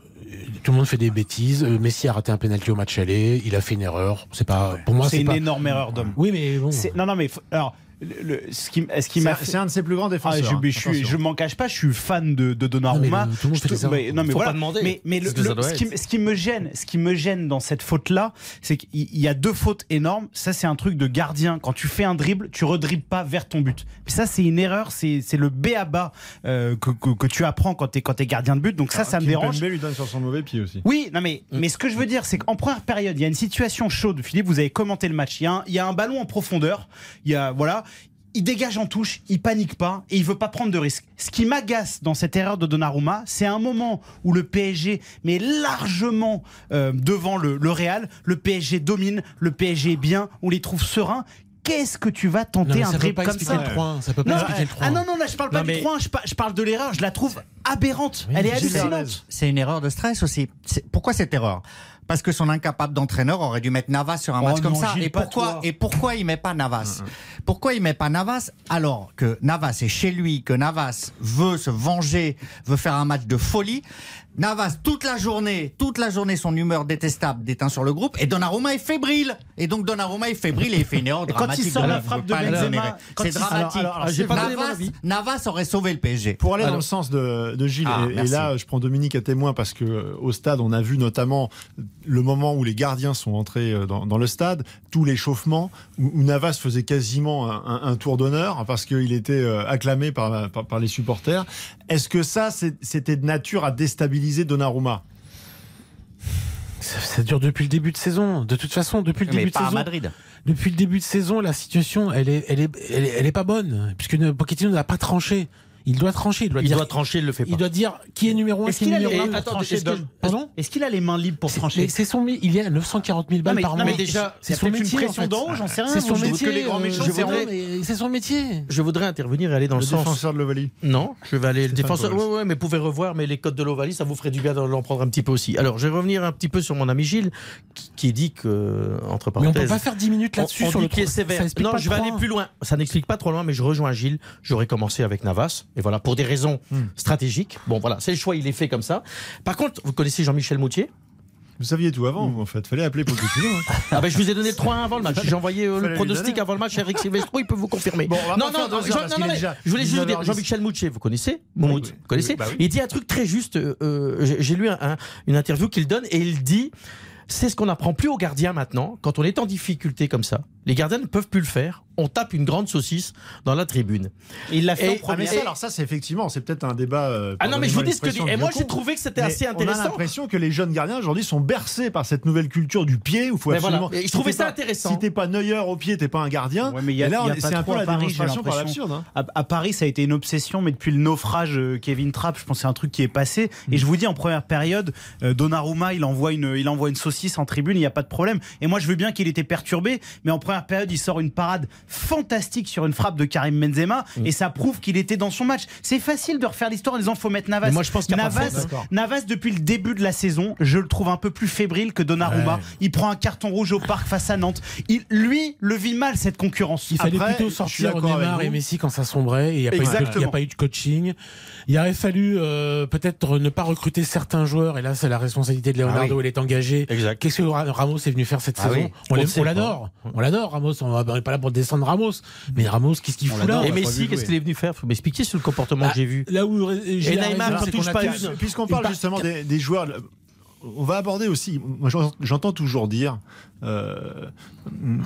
Tout le monde fait des bêtises. Messi a raté un penalty au match aller. Il a fait une erreur. C'est pas pour moi. C'est une pas... énorme erreur d'homme. Oui, mais bon. Non, non, mais alors, le- ce qui, ce qui C'est m'a un- fait. c'est un de ses plus grands Ah, défenseurs. je, mais je, je m'en cache pas, je suis fan de, de Non, mais Donnarumma. le- erreurs. mais- non, mais Faut voilà. pas demander. Mais, mais le- C'est ce qui, être. ce qui me gêne, ce qui me gêne dans cette faute-là, c'est qu'il il y a deux fautes énormes. Ça, c'est un truc de gardien. Quand tu fais un dribble, tu redribbles pas vers ton but. Puis ça, c'est une erreur. C'est c'est le B à bas euh, que, que, que tu apprends quand tu es, quand es gardien de but. Donc ça, ça me dérange. Lui donne sur son mauvais pied aussi. Oui, non mais, mais ce que je veux dire, c'est qu'en première période, il y a une situation chaude. Philippe, vous avez commenté le match. Il y a un, il y a un ballon en profondeur. Il y a, voilà. Il dégage en touche, il panique pas et il veut pas prendre de risques. Ce qui m'agace dans cette erreur de Donnarumma, c'est un moment où le PSG met largement euh, devant le, le Real. Le PSG domine, le PSG est bien, on les trouve sereins. Qu'est-ce que tu vas tenter un dribble comme ça le 3 Ça peut pas non, expliquer le 3 ah non, non, là, je parle pas Non, du mais- 3 je, par- je parle de l'erreur, je la trouve aberrante. Oui, Elle est hallucinante. C'est une erreur de stress aussi. C'est- Pourquoi cette erreur? Parce que son incapable d'entraîneur aurait dû mettre Navas sur un Oh match comme non, ça. Gilles, Et pourquoi, et pourquoi il met pas Navas Pourquoi il met pas Navas alors que Navas est chez lui, que Navas veut se venger, veut faire un match de folie? Navas, toute la journée, toute la journée, son humeur détestable déteint sur le groupe et Donnarumma est fébrile. Et donc Donnarumma est fébrile et il fait une erreur Et quand il dramatique. sort la frappe de Benzema, C'est dramatique. alors, alors, pas Navas. Navas aurait sauvé le PSG. Pour aller dans le sens de, de Gilles, Ah, et- et, là je prends Dominique à témoin parce que euh, au stade on a vu notamment le moment où les gardiens sont entrés euh, dans, dans le stade, tout l'échauffement, où, où Navas faisait quasiment un, un- un tour d'honneur parce qu'il était euh, acclamé par, par, par les supporters. Est-ce que ça c'était de nature à déstabiliser Donnarumma? Ça, ça dure depuis le début de saison. De toute façon, depuis le Mais début de à saison. Madrid. Depuis le début de saison, la situation, elle est, elle est, elle est, elle est pas bonne. Puisque Pochettino n'a pas tranché. Il doit trancher. Il doit Il dire, doit trancher, il le fait pas. il doit dire qui est numéro 1, Est-ce qui est qu'il a les numéro mains 1. pour attends, trancher est-ce qu'il a les mains libres pour trancher C'est son, il y a 940 000 balles mais- par non, mois. mais déjà, c'est son peut-être une métier. pression en fait. j'en sais rien, C'est son métier. euh, c'est son métier. Je voudrais intervenir et aller dans Le le, sens. défenseur de l'Ovalie. Non, je vais aller le défenseur. Ouais, ouais, mais vous pouvez revoir, mais les codes de l'Ovalie, ça vous ferait du bien d'en prendre un petit peu aussi. Alors, je vais revenir un petit peu sur mon ami Gilles, qui, dit que, entre Mais on peut parenthèses. pas faire 10 minutes là-dessus sur le est sévère. Non, je vais le aller plus loin. Ça n'explique pas trop loin, mais je rejoins Gilles. J'aurais commencé avec Navas. Et voilà, pour des raisons Hmm. stratégiques. Bon, voilà, c'est le choix, il est fait comme ça. Par contre, vous connaissez Jean-Michel Moutier? Vous saviez tout avant, en fait. Fallait appeler Pochettino. hein. Ah ben, je vous ai donné le 3-1 avant le match. J'ai envoyé euh, le pronostic avant le match. Eric Silvestro, il peut vous confirmer. Bon, non, non, Jean- non, non, mais déjà je voulais juste dire 19h10. Jean-Michel Moutier, vous connaissez oui, vous connaissez oui, bah. Il dit un truc très juste. euh, euh, j'ai j'ai lu un- un- une interview qu'il donne et il dit c'est ce qu'on n'apprend plus aux gardiens maintenant. Quand on est en difficulté comme ça, les gardiens ne peuvent plus le faire. On tape une grande saucisse dans la tribune. Et il l'a fait Et- en Ah, mais premier. ça, alors ça, c'est effectivement, c'est peut-être un débat. euh, Ah non, mais je vous dis ce que dit. Et moi, j'ai trouvé que c'était assez On a intéressant. l'impression que les jeunes gardiens aujourd'hui sont bercés par cette nouvelle culture du pied où il faut Mais absolument. voilà. Et je si trouvais ça pas- intéressant. Si t'es pas Neuer au pied, t'es pas un gardien. Ouais, mais il y a- et là, il y a on- pas c'est un peu la Paris, j'ai démonstration par l'impression. l'absurde. hein. À, à Paris, ça a été une obsession, mais depuis le naufrage euh, Kevin Trapp, je pense que c'est un truc qui est passé. Et je vous dis, en première période, euh, Donnarumma, il envoie une, il envoie une saucisse en tribune, il n'y a pas de problème. Et moi, je veux bien qu'il était perturbé, mais en première période, il sort une parade fantastique sur une frappe de Karim Benzema, et ça prouve qu'il était dans son match. C'est facile de refaire l'histoire en disant faut mettre Navas. Mais moi, je pense qu'il y a pas Navas. Navas, depuis le début de la saison, je le trouve un peu plus fébrile que Donnarumma. Ouais. Il prend un carton rouge au parc face à Nantes. Il, lui, le vit mal cette concurrence. Il fallait Après, plutôt sortir Neymar et Messi quand ça sombrait. Et il n'y a, a pas eu de coaching. Il aurait fallu euh, peut-être ne pas recruter certains joueurs. Et là, c'est la responsabilité de Leonardo. Il est engagé. Exact. Qu'est-ce que Ra- Ramos est venu faire cette Ah saison oui, On l'adore. On l'adore, Ramos. On n'est pas là pour descendre Ramos. Mais Ramos, qu'est-ce qu'il fout là Et Messi, qu'est-ce qu'il est venu faire? Faut m'expliquer sur le comportement Ah, que j'ai vu. Là où a Neymar, touche pas. Puisqu'on parle justement des, des joueurs, on va aborder aussi. Moi, j'en- j'entends toujours dire euh,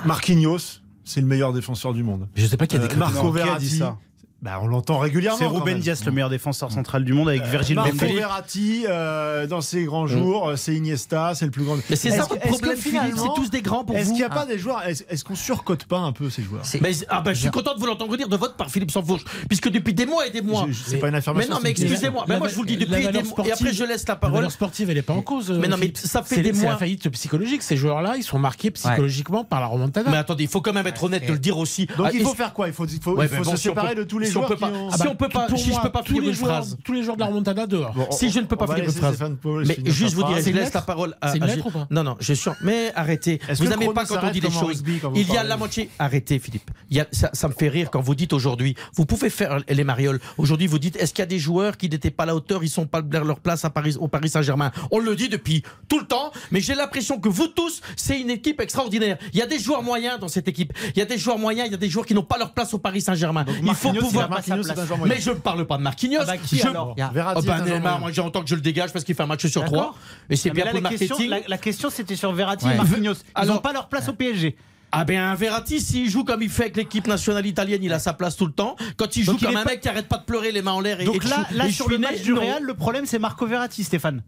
Marquinhos, c'est le meilleur défenseur du monde. Je sais pas qui a Euh, déclaré. Marco Verratti, dit ça? Bah, on l'entend régulièrement. C'est Ruben. Diaz, le meilleur défenseur central du monde, avec Virgil Marco. Verratti, euh, dans ses grands jours, euh, c'est Iniesta, c'est le plus grand. Mais c'est Est-ce ça votre est-ce que problème, Philippe. finalement- C'est tous des grands pour Est-ce vous. qu'il n'y a pas des joueurs Est-ce est-ce qu'on surcote pas un peu ces joueurs Mais, ah ben, je suis content de vous l'entendre dire de votre part, Philippe Sansfourche, puisque depuis des mois et des mois. C'est pas une Mais affirmation. non, mais c'est une excusez-moi. Mais La- moi, je vous le dis la depuis des mois. Et après, je laisse la La parole. valeur sportive, elle n'est pas en cause. Mais non, mais ça fait C'est- des C'est mois. la faillite psychologique. Ces joueurs-là, ils sont marqués psychologiquement par la remontada. Mais attendez, il faut quand même être honnête de le dire aussi. Donc Ah, il faut faire quoi? Il faut, mais se séparer de tous les les si on joueurs peut qui pas, ont- si on peut pas, Pour si je peux pas tous finir les une joueurs, phrase. Tous les joueurs de la remontada dehors. Bon, Si on- je ne peux pas finir une phrase. Paul Mais juste vous dire, je laisse la parole à, C'est une à lettre Gilles. ou pas Non, non, je suis sûr. Mais arrêtez. Vous n'aimez pas quand on dit en choses. Il y a la moitié. Arrêtez, Philippe. Ça, me fait rire quand vous dites aujourd'hui. Vous pouvez faire les marioles. Aujourd'hui, vous dites est-ce qu'il y a des joueurs qui n'étaient pas à la hauteur Ils sont pas leur place à Paris, au Paris Saint-Germain? On le dit depuis tout le temps. Mais j'ai l'impression que vous tous, c'est une équipe extraordinaire. Il y a des joueurs moyens dans cette équipe. Il y a des joueurs moyens. Il y a des joueurs qui n'ont pas leur place au Paris Saint-Germain. Il faut pouvoir. Il Marquinhos, c'est place. un joueur moyen. Mais je ne parle pas de Marquinhos. Ah bah, qui je... alors Il y a- Verratti Oh joueur Neymar, moi j'entends que je le dégage parce qu'il fait un match sur trois. Et c'est Ah, bien là, pour le la question, marketing. la, la question, c'était sur Verratti Ouais. et Marquinhos. Ils Alors- n'ont pas leur place au PSG. Ah ben Verratti, s'il joue comme il fait avec l'équipe nationale italienne, il a sa place tout le temps. Quand il joue Donc, il comme est un pas- mec qui arrête pas de pleurer les mains en l'air et Donc et là, là et sur le match du. Real, le problème c'est Marco Verratti, Stéphane.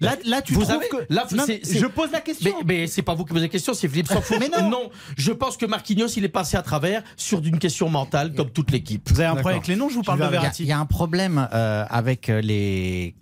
Là, là tu Vous trouves avez- que là, Non, je pose la question. Mais, mais c'est pas vous qui posez la question, c'est Philippe fout. Mais non. je pense que Marquinhos, il est passé à travers sur d'une question mentale comme toute l'équipe. Vous avez un problème avec les noms, je vous parle de vas- Il y a- Verratti. il y, a un problème euh, avec euh, les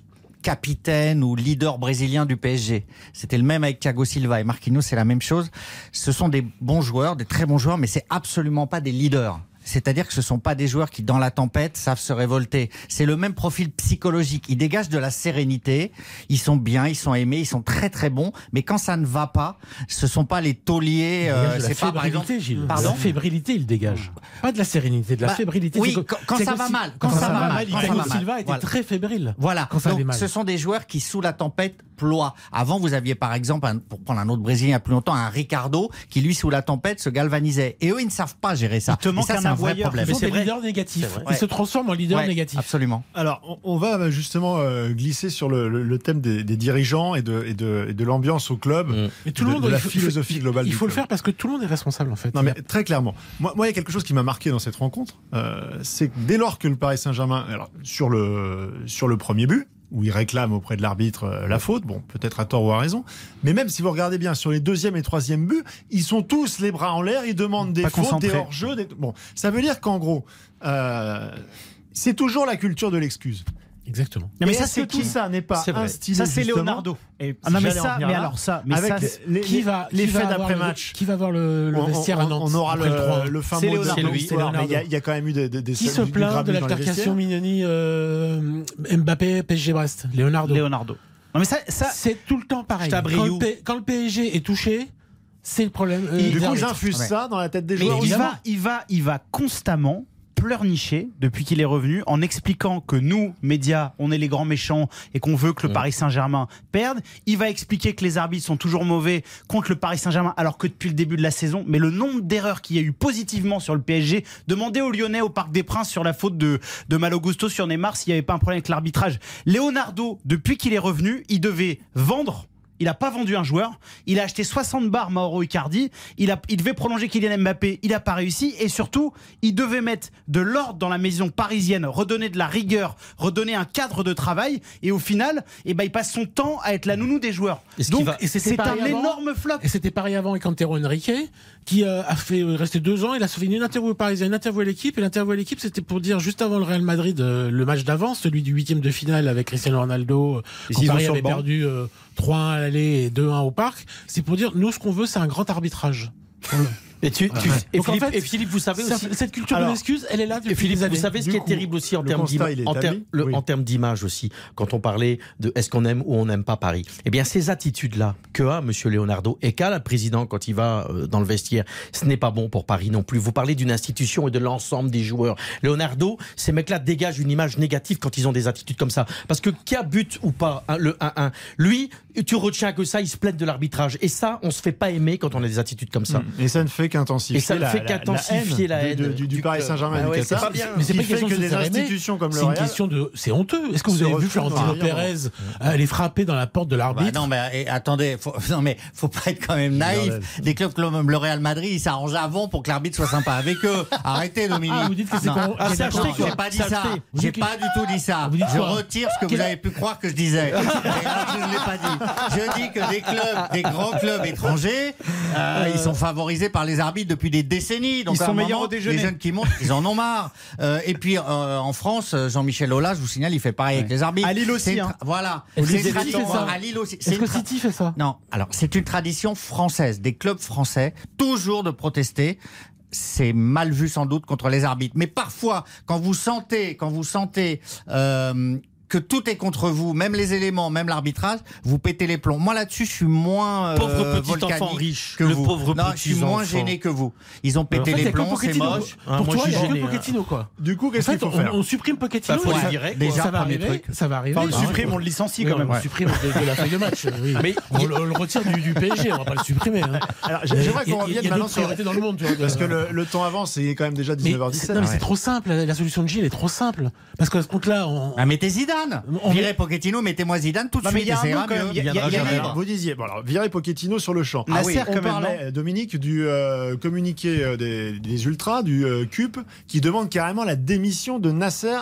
capitaines ou leaders brésiliens du PSG. C'était le même avec Thiago Silva et Marquinhos, c'est la même chose. Ce sont des bons joueurs, des très bons joueurs, mais c'est absolument pas des leaders. C'est-à-dire que ce sont pas des joueurs qui, dans la tempête, savent se révolter. C'est le même profil psychologique. Ils dégagent de la sérénité. Ils sont bien, ils sont aimés, ils sont très très bons. Mais quand ça ne va pas, ce sont pas les tauliers. euh, c'est pas par exemple. fébrilité, Gilles. Pardon de la fébrilité, il dégage. Pas de la sérénité, de la Bah, fébrilité. oui, quand- quand ça va mal, quand ça va mal, quand ça Thiago va mal. Silva était Voilà. très fébrile. Voilà. Quand ça Donc, mal. ce sont des joueurs qui, sous la tempête, ploient. Avant, vous aviez par exemple, un- pour prendre un autre Brésilien il y a plus longtemps, un Ricardo qui, lui, sous la tempête, se galvanisait. Et eux, ils ne savent pas gérer ça. Il te manque un vrai problème. Ils sont c'est des vrai. leaders négatifs. Ils se transforment en leaders Ouais, négatifs. Absolument. Alors, on- on va euh, justement euh, glisser sur le, le- le thème des, des dirigeants et de, et de, et de l'ambiance au club, Mm. Mais tout de, le monde, de la il faut- philosophie il faut- globale. Il du faut le club. faire parce que tout le monde est responsable en fait. Non mais très clairement. Moi, moi, il y a quelque chose qui m'a marqué dans cette rencontre, euh, c'est que dès lors que le Paris Saint-Germain, alors sur le sur le premier but où il réclame auprès de l'arbitre euh, la faute, bon peut-être à tort ou à raison, mais même si vous regardez bien sur les deuxième et troisième buts, ils sont tous les bras en l'air, ils demandent des Pas fautes, des hors-jeux, des... bon, ça veut dire qu'en gros, euh, c'est toujours la culture de l'excuse. Exactement. Non, mais Et ça, c'est tout qui ça n'est pas C'est vrai. instillé Ça, c'est Leonardo. Et Ah non, mais ça, mais alors ça, mais avec ça, les, Qui va, avoir d'après-match Qui va voir le, le on, vestière on- à Nantes on aura le 3-1 le, le fin mot il y, a- il y a quand même eu des, Qui se plaint de l'altercation. Mignoni euh, Mbappé PSG Brest? Leonardo. Leonardo. Non, mais ça, ça, C'est tout le temps pareil. Quand le, P- quand le PSG est touché, c'est le problème. euh, Du coup, ils infusent Ouais. ça dans la tête des Mais joueurs. il évidemment. va, il va, il va constamment pleurnicher depuis qu'il est revenu en expliquant que nous, médias, on est les grands méchants et qu'on veut que le Mm. Paris Saint-Germain perde. Il va expliquer que les arbitres sont toujours mauvais contre le Paris Saint-Germain alors que depuis le début de la saison, mais le nombre d'erreurs qu'il y a eu positivement sur le PSG, demandez aux Lyonnais au Parc des Princes sur la faute de, de Malo Gusto sur Neymar s'il n'y avait pas un problème avec l'arbitrage. Leonardo, depuis qu'il est revenu, il devait vendre il n'a pas vendu un joueur. Il a acheté 60 bars Mauro Icardi. Il, a, il devait prolonger Kylian Mbappé. Il n'a pas réussi. Et surtout, il devait mettre de l'ordre dans la maison parisienne, redonner de la rigueur, redonner un cadre de travail. Et au final, eh ben, il passe son temps à être la nounou des joueurs. Et Donc, et c'est un énorme flop. Et c'était pareil avant avec Antero Henrique, qui euh, a fait euh, rester deux ans. Il a fait une interview au Parisien, une interview à l'équipe. Et l'interview à l'équipe, c'était pour dire juste avant le Real Madrid, euh, le match d'avant, celui du huitième de finale avec Cristiano Ronaldo, Et quand Paris avait perdu euh, 3-1 à l'aller et 2-1 au parc. C'est pour dire, nous, ce qu'on veut, c'est un grand arbitrage. Et, tu, tu- et, Donc, en Philippe, fait, et Philippe, vous savez aussi. cette culture Alors, de l'excuse, elle est là depuis Et Philippe, des années. vous savez ce Du qui est terrible aussi en termes constat, d'ima- il est en ter- établi. le- Oui. en termes d'image aussi, quand on parlait de est-ce qu'on aime ou on n'aime pas Paris. Eh bien, ces attitudes-là que a Monsieur Leonardo et qu'a le président quand il va euh, dans le vestiaire, ce n'est pas bon pour Paris non plus. Vous parlez d'une institution et de l'ensemble des joueurs. Leonardo, ces mecs-là dégagent une image négative quand ils ont des attitudes comme ça. Parce que qui a but ou pas, hein, le 1-1, lui, tu retiens que ça, il se plaint de l'arbitrage. Et ça, on se fait pas aimer quand on a des attitudes comme ça. Et ça ne fait qu'intensifier Et ça ne la- fait la- qu'intensifier la haine du, du du Paris. Saint-Germain. Ah du ouais, c'est pas bien. Mais c'est pas fait question que des institutions comme le C'est une question de. C'est honteux. Est-ce que vous avez vu Florentino. Pérez aller frapper dans la porte de Bah l'arbitre non, mais et, attendez, faut, non mais faut pas être quand même naïf. Des clubs comme le Real Madrid, ils s'arrangent avant pour que l'arbitre soit sympa avec eux. Arrêtez, Dominique. Ah, vous dites que c'est Ah. J'ai pas dit ça. J'ai pas du tout dit ça. Je retire ce que vous avez pu croire que je disais. Je ne l'ai pas dit. Je dis que des clubs, des grands clubs étrangers, euh, ils sont favorisés par les arbitres depuis des décennies. Donc Ils à sont un meilleurs moment, au déjeuner. Les jeunes qui montent, ils en ont marre. Euh, et puis euh, en France, Jean-Michel Aulas, je vous signale, il fait pareil avec les arbitres. À Lille aussi, hein. Voilà. Est-ce C'est que à Lille aussi. City fait ça non, alors c'est une tradition française, des clubs français, toujours de protester. c'est mal vu sans doute contre les arbitres. Mais parfois, quand vous sentez, quand vous sentez euh, que tout est contre vous, même les éléments, même l'arbitrage, vous pétez les plombs. Moi là-dessus, je suis moins euh, Pauvre petit enfant riche, que le vous. pauvre non, je suis moins enfant. gêné que vous. Ils ont pété En fait, il y les que plombs, c'est Pochettino. moche. Ah, Pour moi, toi, je il y suis a que gêné, hein. Pochettino, quoi. Du coup, En qu'est-ce qu'il fait, faut on, faire on supprime Pochettino. Bah, faut ça, le virer. Déjà, ça va arriver. truc. Ça va arriver. Enfin, on le Ah, supprime, on le licencie quand même. On le supprime de, la feuille de match. Mais on, le- retire du, PSG, on va pas le supprimer. hein. Alors, j'aimerais Il qu'on il revienne il maintenant sur. dans le monde. Parce que le, le temps avance, c'est quand même déjà Mais, 19h17. c'est- non, mais c'est trop simple. La, solution de Gilles est trop simple. Parce qu'à ce compte-là, on, Ah, mettez Zidane. On Virez Pochettino, mettez-moi Zidane tout de Non, suite. Vous disiez, bon alors, virer Pochettino sur le champ. Ah oui. on parlait, Dominique, du euh, communiqué euh, des, des Ultras, du euh, CUP, qui demande carrément la démission de Nasser.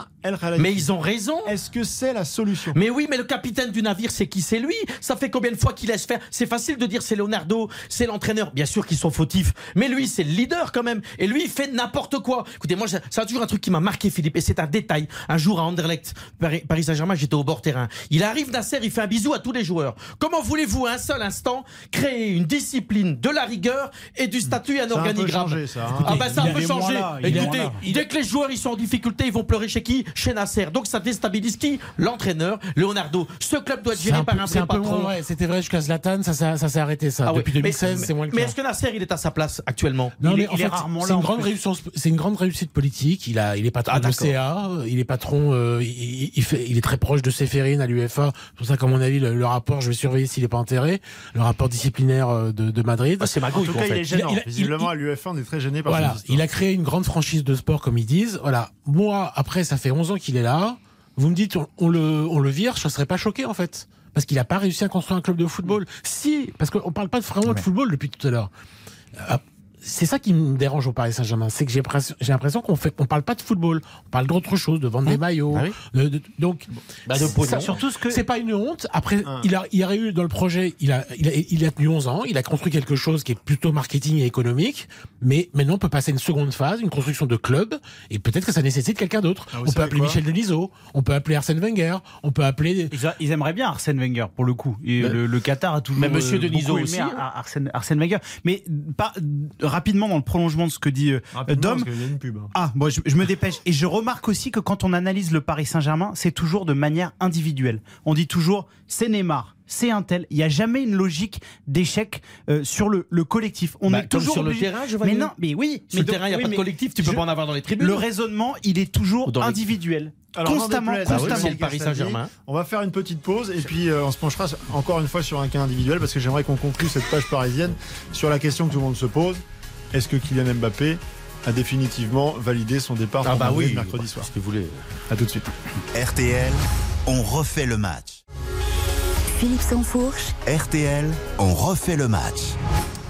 Mais ils ont raison. Est-ce que c'est la solution? Mais oui, mais le capitaine du navire, c'est qui? C'est lui. Ça fait combien de fois qu'il laisse faire? C'est facile de dire c'est Leonardo, c'est l'entraîneur. Bien sûr qu'ils sont fautifs, mais lui, c'est le leader quand même. Et lui, il fait n'importe quoi. Écoutez, moi, ça a toujours un truc qui m'a marqué, Philippe, et c'est un détail. Un jour à Anderlecht, Paris, Saint-Germain, j'étais au bord terrain. Il arrive Nasser, il fait un bisou à tous les joueurs. Comment voulez-vous, un seul instant, créer une discipline, de la rigueur et du statut et un organigramme changé, ça, hein. Ah bah ça il a a peu les changé. moyens là, il a les Écoutez, dès que les joueurs ils sont en difficulté, ils vont pleurer chez qui? Chez Nasser. Donc ça déstabilise qui L'entraîneur, Leonardo. Ce club doit être géré un par peu, un un peu patron. ouais, C'était vrai jusqu'à Zlatan, ça, ça, ça s'est arrêté ça. Ah Depuis mais- 2016, mais- c'est moins le Mais cas. est-ce que Nasser il est à sa place actuellement? Non, Il mais est- en il fait, c'est là, une en grande réussite, c'est une grande réussite politique. Il a, il est patron Ah, de. CA, il est patron, euh, il, il fait, il est très proche de Séphérine à l'UFA. C'est pour ça qu'à mon avis, le, le rapport, je vais surveiller s'il n'est pas enterré, le rapport disciplinaire euh, de, de Madrid. Ah, C'est En magouille tout cas, en il est gênant. Visiblement, à l'UEFA, on est très gêné par Voilà, il a créé une grande franchise de sport, comme ils disent. Voilà, moi, après, ça fait 11 ans qu'il est là. Vous me dites, on, on le, on le vire, je ne serais pas choqué, en fait. Parce qu'il n'a pas réussi à construire un club de football. Si, parce qu'on ne parle pas vraiment de football depuis tout à l'heure. C'est ça qui me dérange au Paris Saint-Germain, c'est que j'ai l'impression- j'ai l'impression qu'on fait, on parle pas de football, on parle d'autre chose, de vendre des maillots. Ah oui. de- de- donc, Bah, de ça- pognon. Surtout ce que. c'est pas une honte. Après, Un. il a, il a eu dans le projet, il a, il a, il a tenu 11 ans, il a construit quelque chose qui est plutôt marketing et économique, mais maintenant on peut passer à une seconde phase, une construction de club, et peut-être que ça nécessite quelqu'un d'autre. Ah, on peut appeler Michel Denisot, on peut appeler Arsène Wenger, on peut appeler. Ils, a- ils aimeraient bien Arsène Wenger pour le coup. Et Mais- le, le Qatar a toujours. Mais Monsieur euh, Denisot beaucoup aimé aussi, hein. Ar- Arsène, Arsène Wenger. Mais pas rapidement dans le prolongement de ce que dit euh, Rapidement, Dom. parce qu'il y a une pub. hein. Ah, moi je, je me dépêche. Et je remarque aussi que quand on analyse le Paris Saint-Germain, c'est toujours de manière individuelle. On dit toujours c'est Neymar, c'est un tel. Il n'y a jamais une logique d'échec euh, sur le, le collectif. On Bah, est comme toujours sur le terrain, je Mais non, mais oui. Sur mais le donc- terrain, il n'y a oui, pas de collectif, tu peux je- pas en avoir dans les tribunes. Le raisonnement, il est toujours dans individuel. Alors, constamment, déplaise Ah à oui, constamment. le Paris Saint-Germain. On va faire une petite pause et puis euh, on se penchera encore une fois sur un cas individuel parce que j'aimerais qu'on conclue cette page parisienne sur la question que tout le monde se pose. Est-ce que Kylian Mbappé a définitivement validé son départ Ah pour bah oui, mercredi soir si vous voulez. À tout de suite. RTL, on refait le match. Philippe Sansfourche. RTL, on refait le match.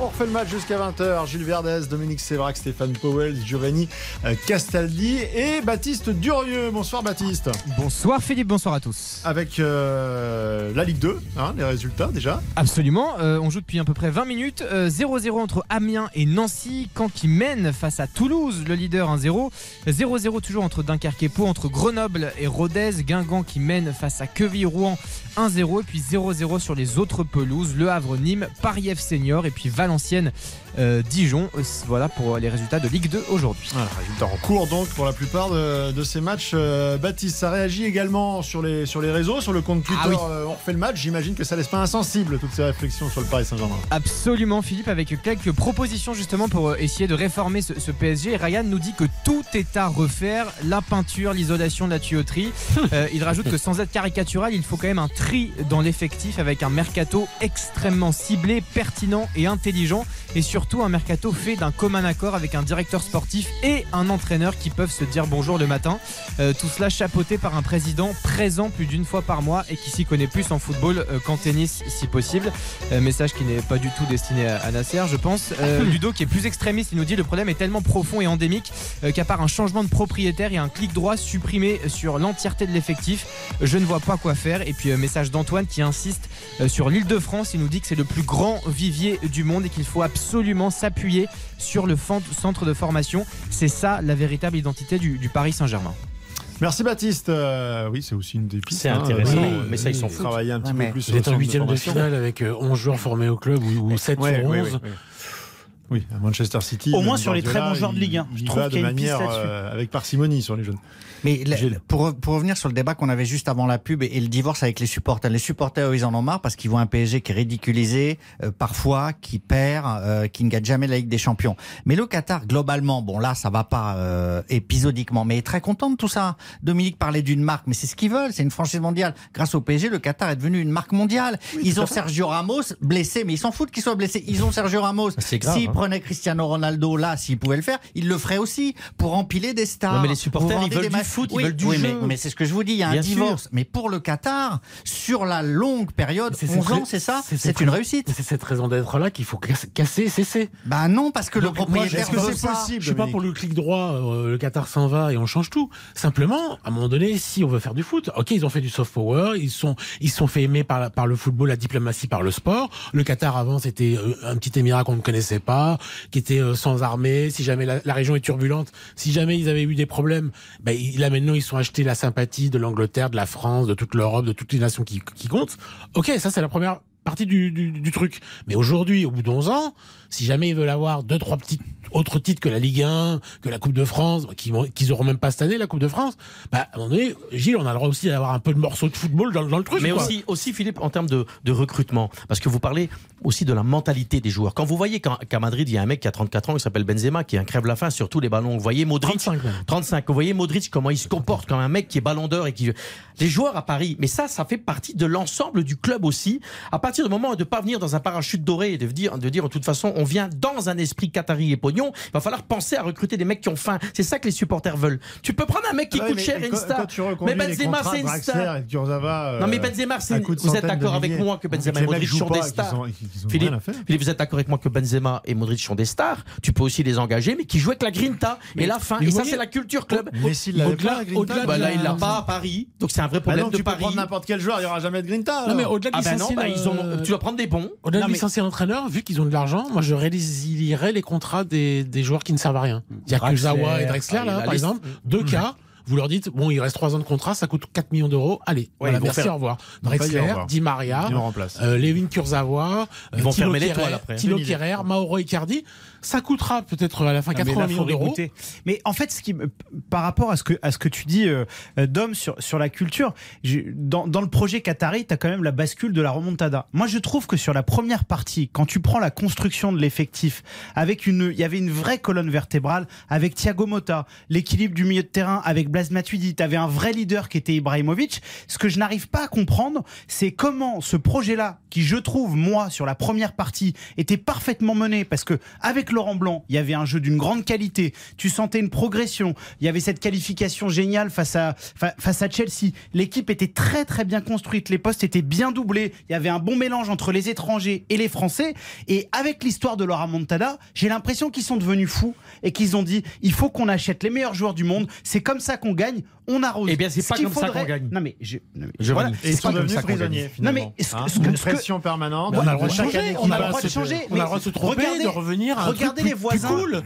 On refait le match jusqu'à 20h. Gilles Verdez, Dominique Sévrac, Stéphane Powell, Giovanni euh, Castaldi et Baptiste Durieux. Bonsoir Baptiste. Bonsoir Philippe, bonsoir à tous. Avec euh, la Ligue 2, hein, les résultats déjà. Absolument, euh, on joue depuis à peu près 20 minutes. Euh, 0-0 entre Amiens et Nancy. Caen qui mène face à Toulouse, le leader 1-0. 0-0 toujours entre Dunkerque et Pau, entre Grenoble et Rodez. Guingamp qui mène face à Queville-Rouen 1-0. Et puis 0-0 sur les autres pelouses. Le Havre, Nîmes, Paris F Senior et puis Valenciennes, euh, Dijon. Euh, Voilà pour les résultats de Ligue 2 aujourd'hui. Voilà, résultats en cours donc pour la plupart de, de ces matchs. Euh, Baptiste, ça réagit également sur les, sur les réseaux, sur le compte Twitter. Ah oui. euh, on refait le match. J'imagine que ça laisse pas insensible toutes ces réflexions sur le Paris Saint-Germain. Absolument Philippe avec quelques propositions justement pour euh, essayer de réformer ce, ce PSG. Et Ryan nous dit que tout est à refaire, la peinture, l'isolation de la tuyauterie. Euh, il rajoute que sans être caricatural, il faut quand même un tri dans l'effectif avec un mercato extrêmement ciblé, pertinent et intelligent. Et surtout un mercato fait d'un commun accord avec un directeur sportif et un entraîneur qui peuvent se dire bonjour le matin. Euh, tout cela chapeauté par un président présent plus d'une fois par mois et qui s'y connaît plus en football euh, qu'en tennis si possible. Euh, message qui n'est pas du tout destiné à, à Nasser, je pense. Euh, Ludo, qui est plus extrémiste, il nous dit le problème est tellement profond et endémique qu'à part un changement de propriétaire et un clic droit supprimé sur l'entièreté de l'effectif, je ne vois pas quoi faire. Et puis, message d'Antoine qui insiste sur l'île de France. Il nous dit que c'est le plus grand vivier du monde et qu'il faut absolument s'appuyer sur le centre de formation. C'est ça la véritable identité du, du Paris Saint-Germain. Merci Baptiste. Euh, oui, c'est aussi une des pistes. C'est hein, intéressant, euh, mais ça, ils s'en euh, foutent. Travailler un petit Ouais, peu mais plus Vous êtes en huitième de finale avec euh, 11 joueurs formés au club ou, ou 7 Ouais, sur 11. ouais, ouais, ouais. Oui, à Manchester City. Au moins sur les très bons joueurs de Ligue 1. Je il trouve va qu'il y de a une piste manière là-dessus. euh, avec parcimonie sur les jeunes. Mais la- pour, pour revenir sur le débat qu'on avait juste avant la pub et, et le divorce avec les supporters, les supporters, ils en ont marre parce qu'ils voient un PSG qui est ridiculisé, euh, parfois, qui perd, euh, qui ne gagne jamais la Ligue des Champions. Mais le Qatar, globalement, bon là, ça va pas euh, épisodiquement, mais est très content de tout ça. Dominique parlait d'une marque, mais c'est ce qu'ils veulent, c'est une franchise mondiale. Grâce au PSG, le Qatar est devenu une marque mondiale. ils ont Sergio Ramos blessé, mais ils s'en foutent qu'il soit blessé. Ils ont Sergio Ramos. Grave, S'ils hein. prenaient Cristiano Ronaldo là, s'ils pouvaient le faire, ils le feraient aussi pour empiler des stars. Ouais, mais les supporters, ils veulent du ils Oui, veulent du oui, jeu. Mais, mais c'est ce que je vous dis, il y a un sûr. divorce. Mais pour le Qatar, sur la longue période, C'est 11 cette- ans, c'est ça c'est une réussite. C'est cette raison d'être là qu'il faut casser, cesser. Bah non, parce que le Donc, propriétaire est-ce que c'est possible Je suis pas pour le clic droit, euh, le Qatar s'en va et on change tout. Simplement, à un moment donné, si on veut faire du foot, ok, ils ont fait du soft power, ils sont, ils se sont fait aimer par, la- par le football, la diplomatie, par le sport. Le Qatar avant, c'était euh, un petit émirat qu'on ne connaissait pas, qui était euh, sans armée. Si jamais la, la région est turbulente, si jamais ils avaient eu des problèmes, ben, ils- maintenant ils sont achetés la sympathie de l'Angleterre, de la France, de toute l'Europe, de toutes les nations qui, qui comptent. Ok, ça c'est la première partie du, du, du truc. Mais aujourd'hui, au bout d'11 ans, si jamais ils veulent avoir deux, trois petits autres titres que la Ligue 1, que la Coupe de France, qu'ils auront même pas cette année, la Coupe de France, bah, à un moment donné, Gilles, on a le droit aussi d'avoir un peu de morceaux de football dans, dans le truc. Mais quoi. aussi, aussi, Philippe, en termes de, de recrutement, parce que vous parlez aussi de la mentalité des joueurs. Quand vous voyez qu'à Madrid, il y a un mec qui a 34 ans, qui s'appelle Benzema, qui est un crève la faim sur tous les ballons. Vous voyez Modric, 35 même. 35. Vous voyez Modric, comment il se comporte comme un mec qui est ballon d'or et qui. Les joueurs à Paris, mais ça, ça fait partie de l'ensemble du club aussi. À partir du moment de ne pas venir dans un parachute doré et de dire, de dire, de toute façon, on vient dans un esprit qatari et pognon, il va falloir penser à recruter des mecs qui ont faim. C'est ça que les supporters veulent. Tu peux prendre un mec qui Ouais, coûte mais cher et une star. Mais Benzema, c'est une star. Kurzawa, euh, Non mais Benzema, c'est vous êtes d'accord avec moi que Benzema et Modric sont pas, des stars. ont- qu'ils ont Philippe, vous êtes d'accord avec moi que Benzema et Modric sont des stars? Tu peux aussi les engager, mais qui jouent avec la grinta et la mais Et ça, c'est la culture club. Messi il l'avait Au-delà- pas, la Bah là, la- il l'a pas à Paris, donc c'est un vrai Bah problème de tu peux Paris. prendre n'importe quel joueur, il n'y aura jamais de Grinta. Non, mais au-delà de Ah ben bah, ils ont, le- tu dois prendre des bons. Au-delà de mais- licencier l'entraîneur, vu qu'ils ont de l'argent, moi je résilierais les contrats des, des joueurs qui ne servent à rien. Il y a Draxler, Kurzawa et Drexler, ah, là, par liste. exemple. Deux cas. Vous leur dites, bon, il reste trois ans de contrat, ça coûte 4 millions d'euros. Allez, voilà, ils vont merci, faire- au revoir. Drexler. Di Maria, euh, Levin Kurzawa, Ils vont Thilo fermer l'étoile après. Idée. Kehrer, Mauro Icardi. Ça coûtera peut-être à la fin Ah, mais 80 là, millions d'euros. Mais en fait, ce qui, par rapport à ce que, à ce que tu dis, euh, Dom, sur, sur la culture, dans, dans le projet Qatari, tu as quand même la bascule de la remontada. Moi, je trouve que sur la première partie, quand tu prends la construction de l'effectif, avec une, il y avait une vraie colonne vertébrale, avec Thiago Motta, l'équilibre du milieu de terrain, avec Blaise Matuidi, tu avais un vrai leader qui était Ibrahimovic. Ce que je n'arrive pas à comprendre, c'est comment ce projet-là, qui je trouve, moi, sur la première partie, était parfaitement mené, parce que avec Laurent Blanc, il y avait un jeu d'une grande qualité, tu sentais une progression, il y avait cette qualification géniale face à, fa- face à Chelsea, l'équipe était très très bien construite, les postes étaient bien doublés, il y avait un bon mélange entre les étrangers et les Français, et avec l'histoire de Laura Montada, j'ai l'impression qu'ils sont devenus fous, et qu'ils ont dit, il faut qu'on achète les meilleurs joueurs du monde, c'est comme ça qu'on gagne, on arrose. Eh bien, c'est Ce pas comme ça qu'on gagne. Non mais, je, non, mais Je voilà. Et ils C'est pas sont comme devenus prisonniers, Non, mais ce- Hein, ce que- Une ce que- pression permanente. Mais on a le droit de changer, on a le droit de changer. On a le droit de se tromper, de revenir à un regardez les voisins. plus cool.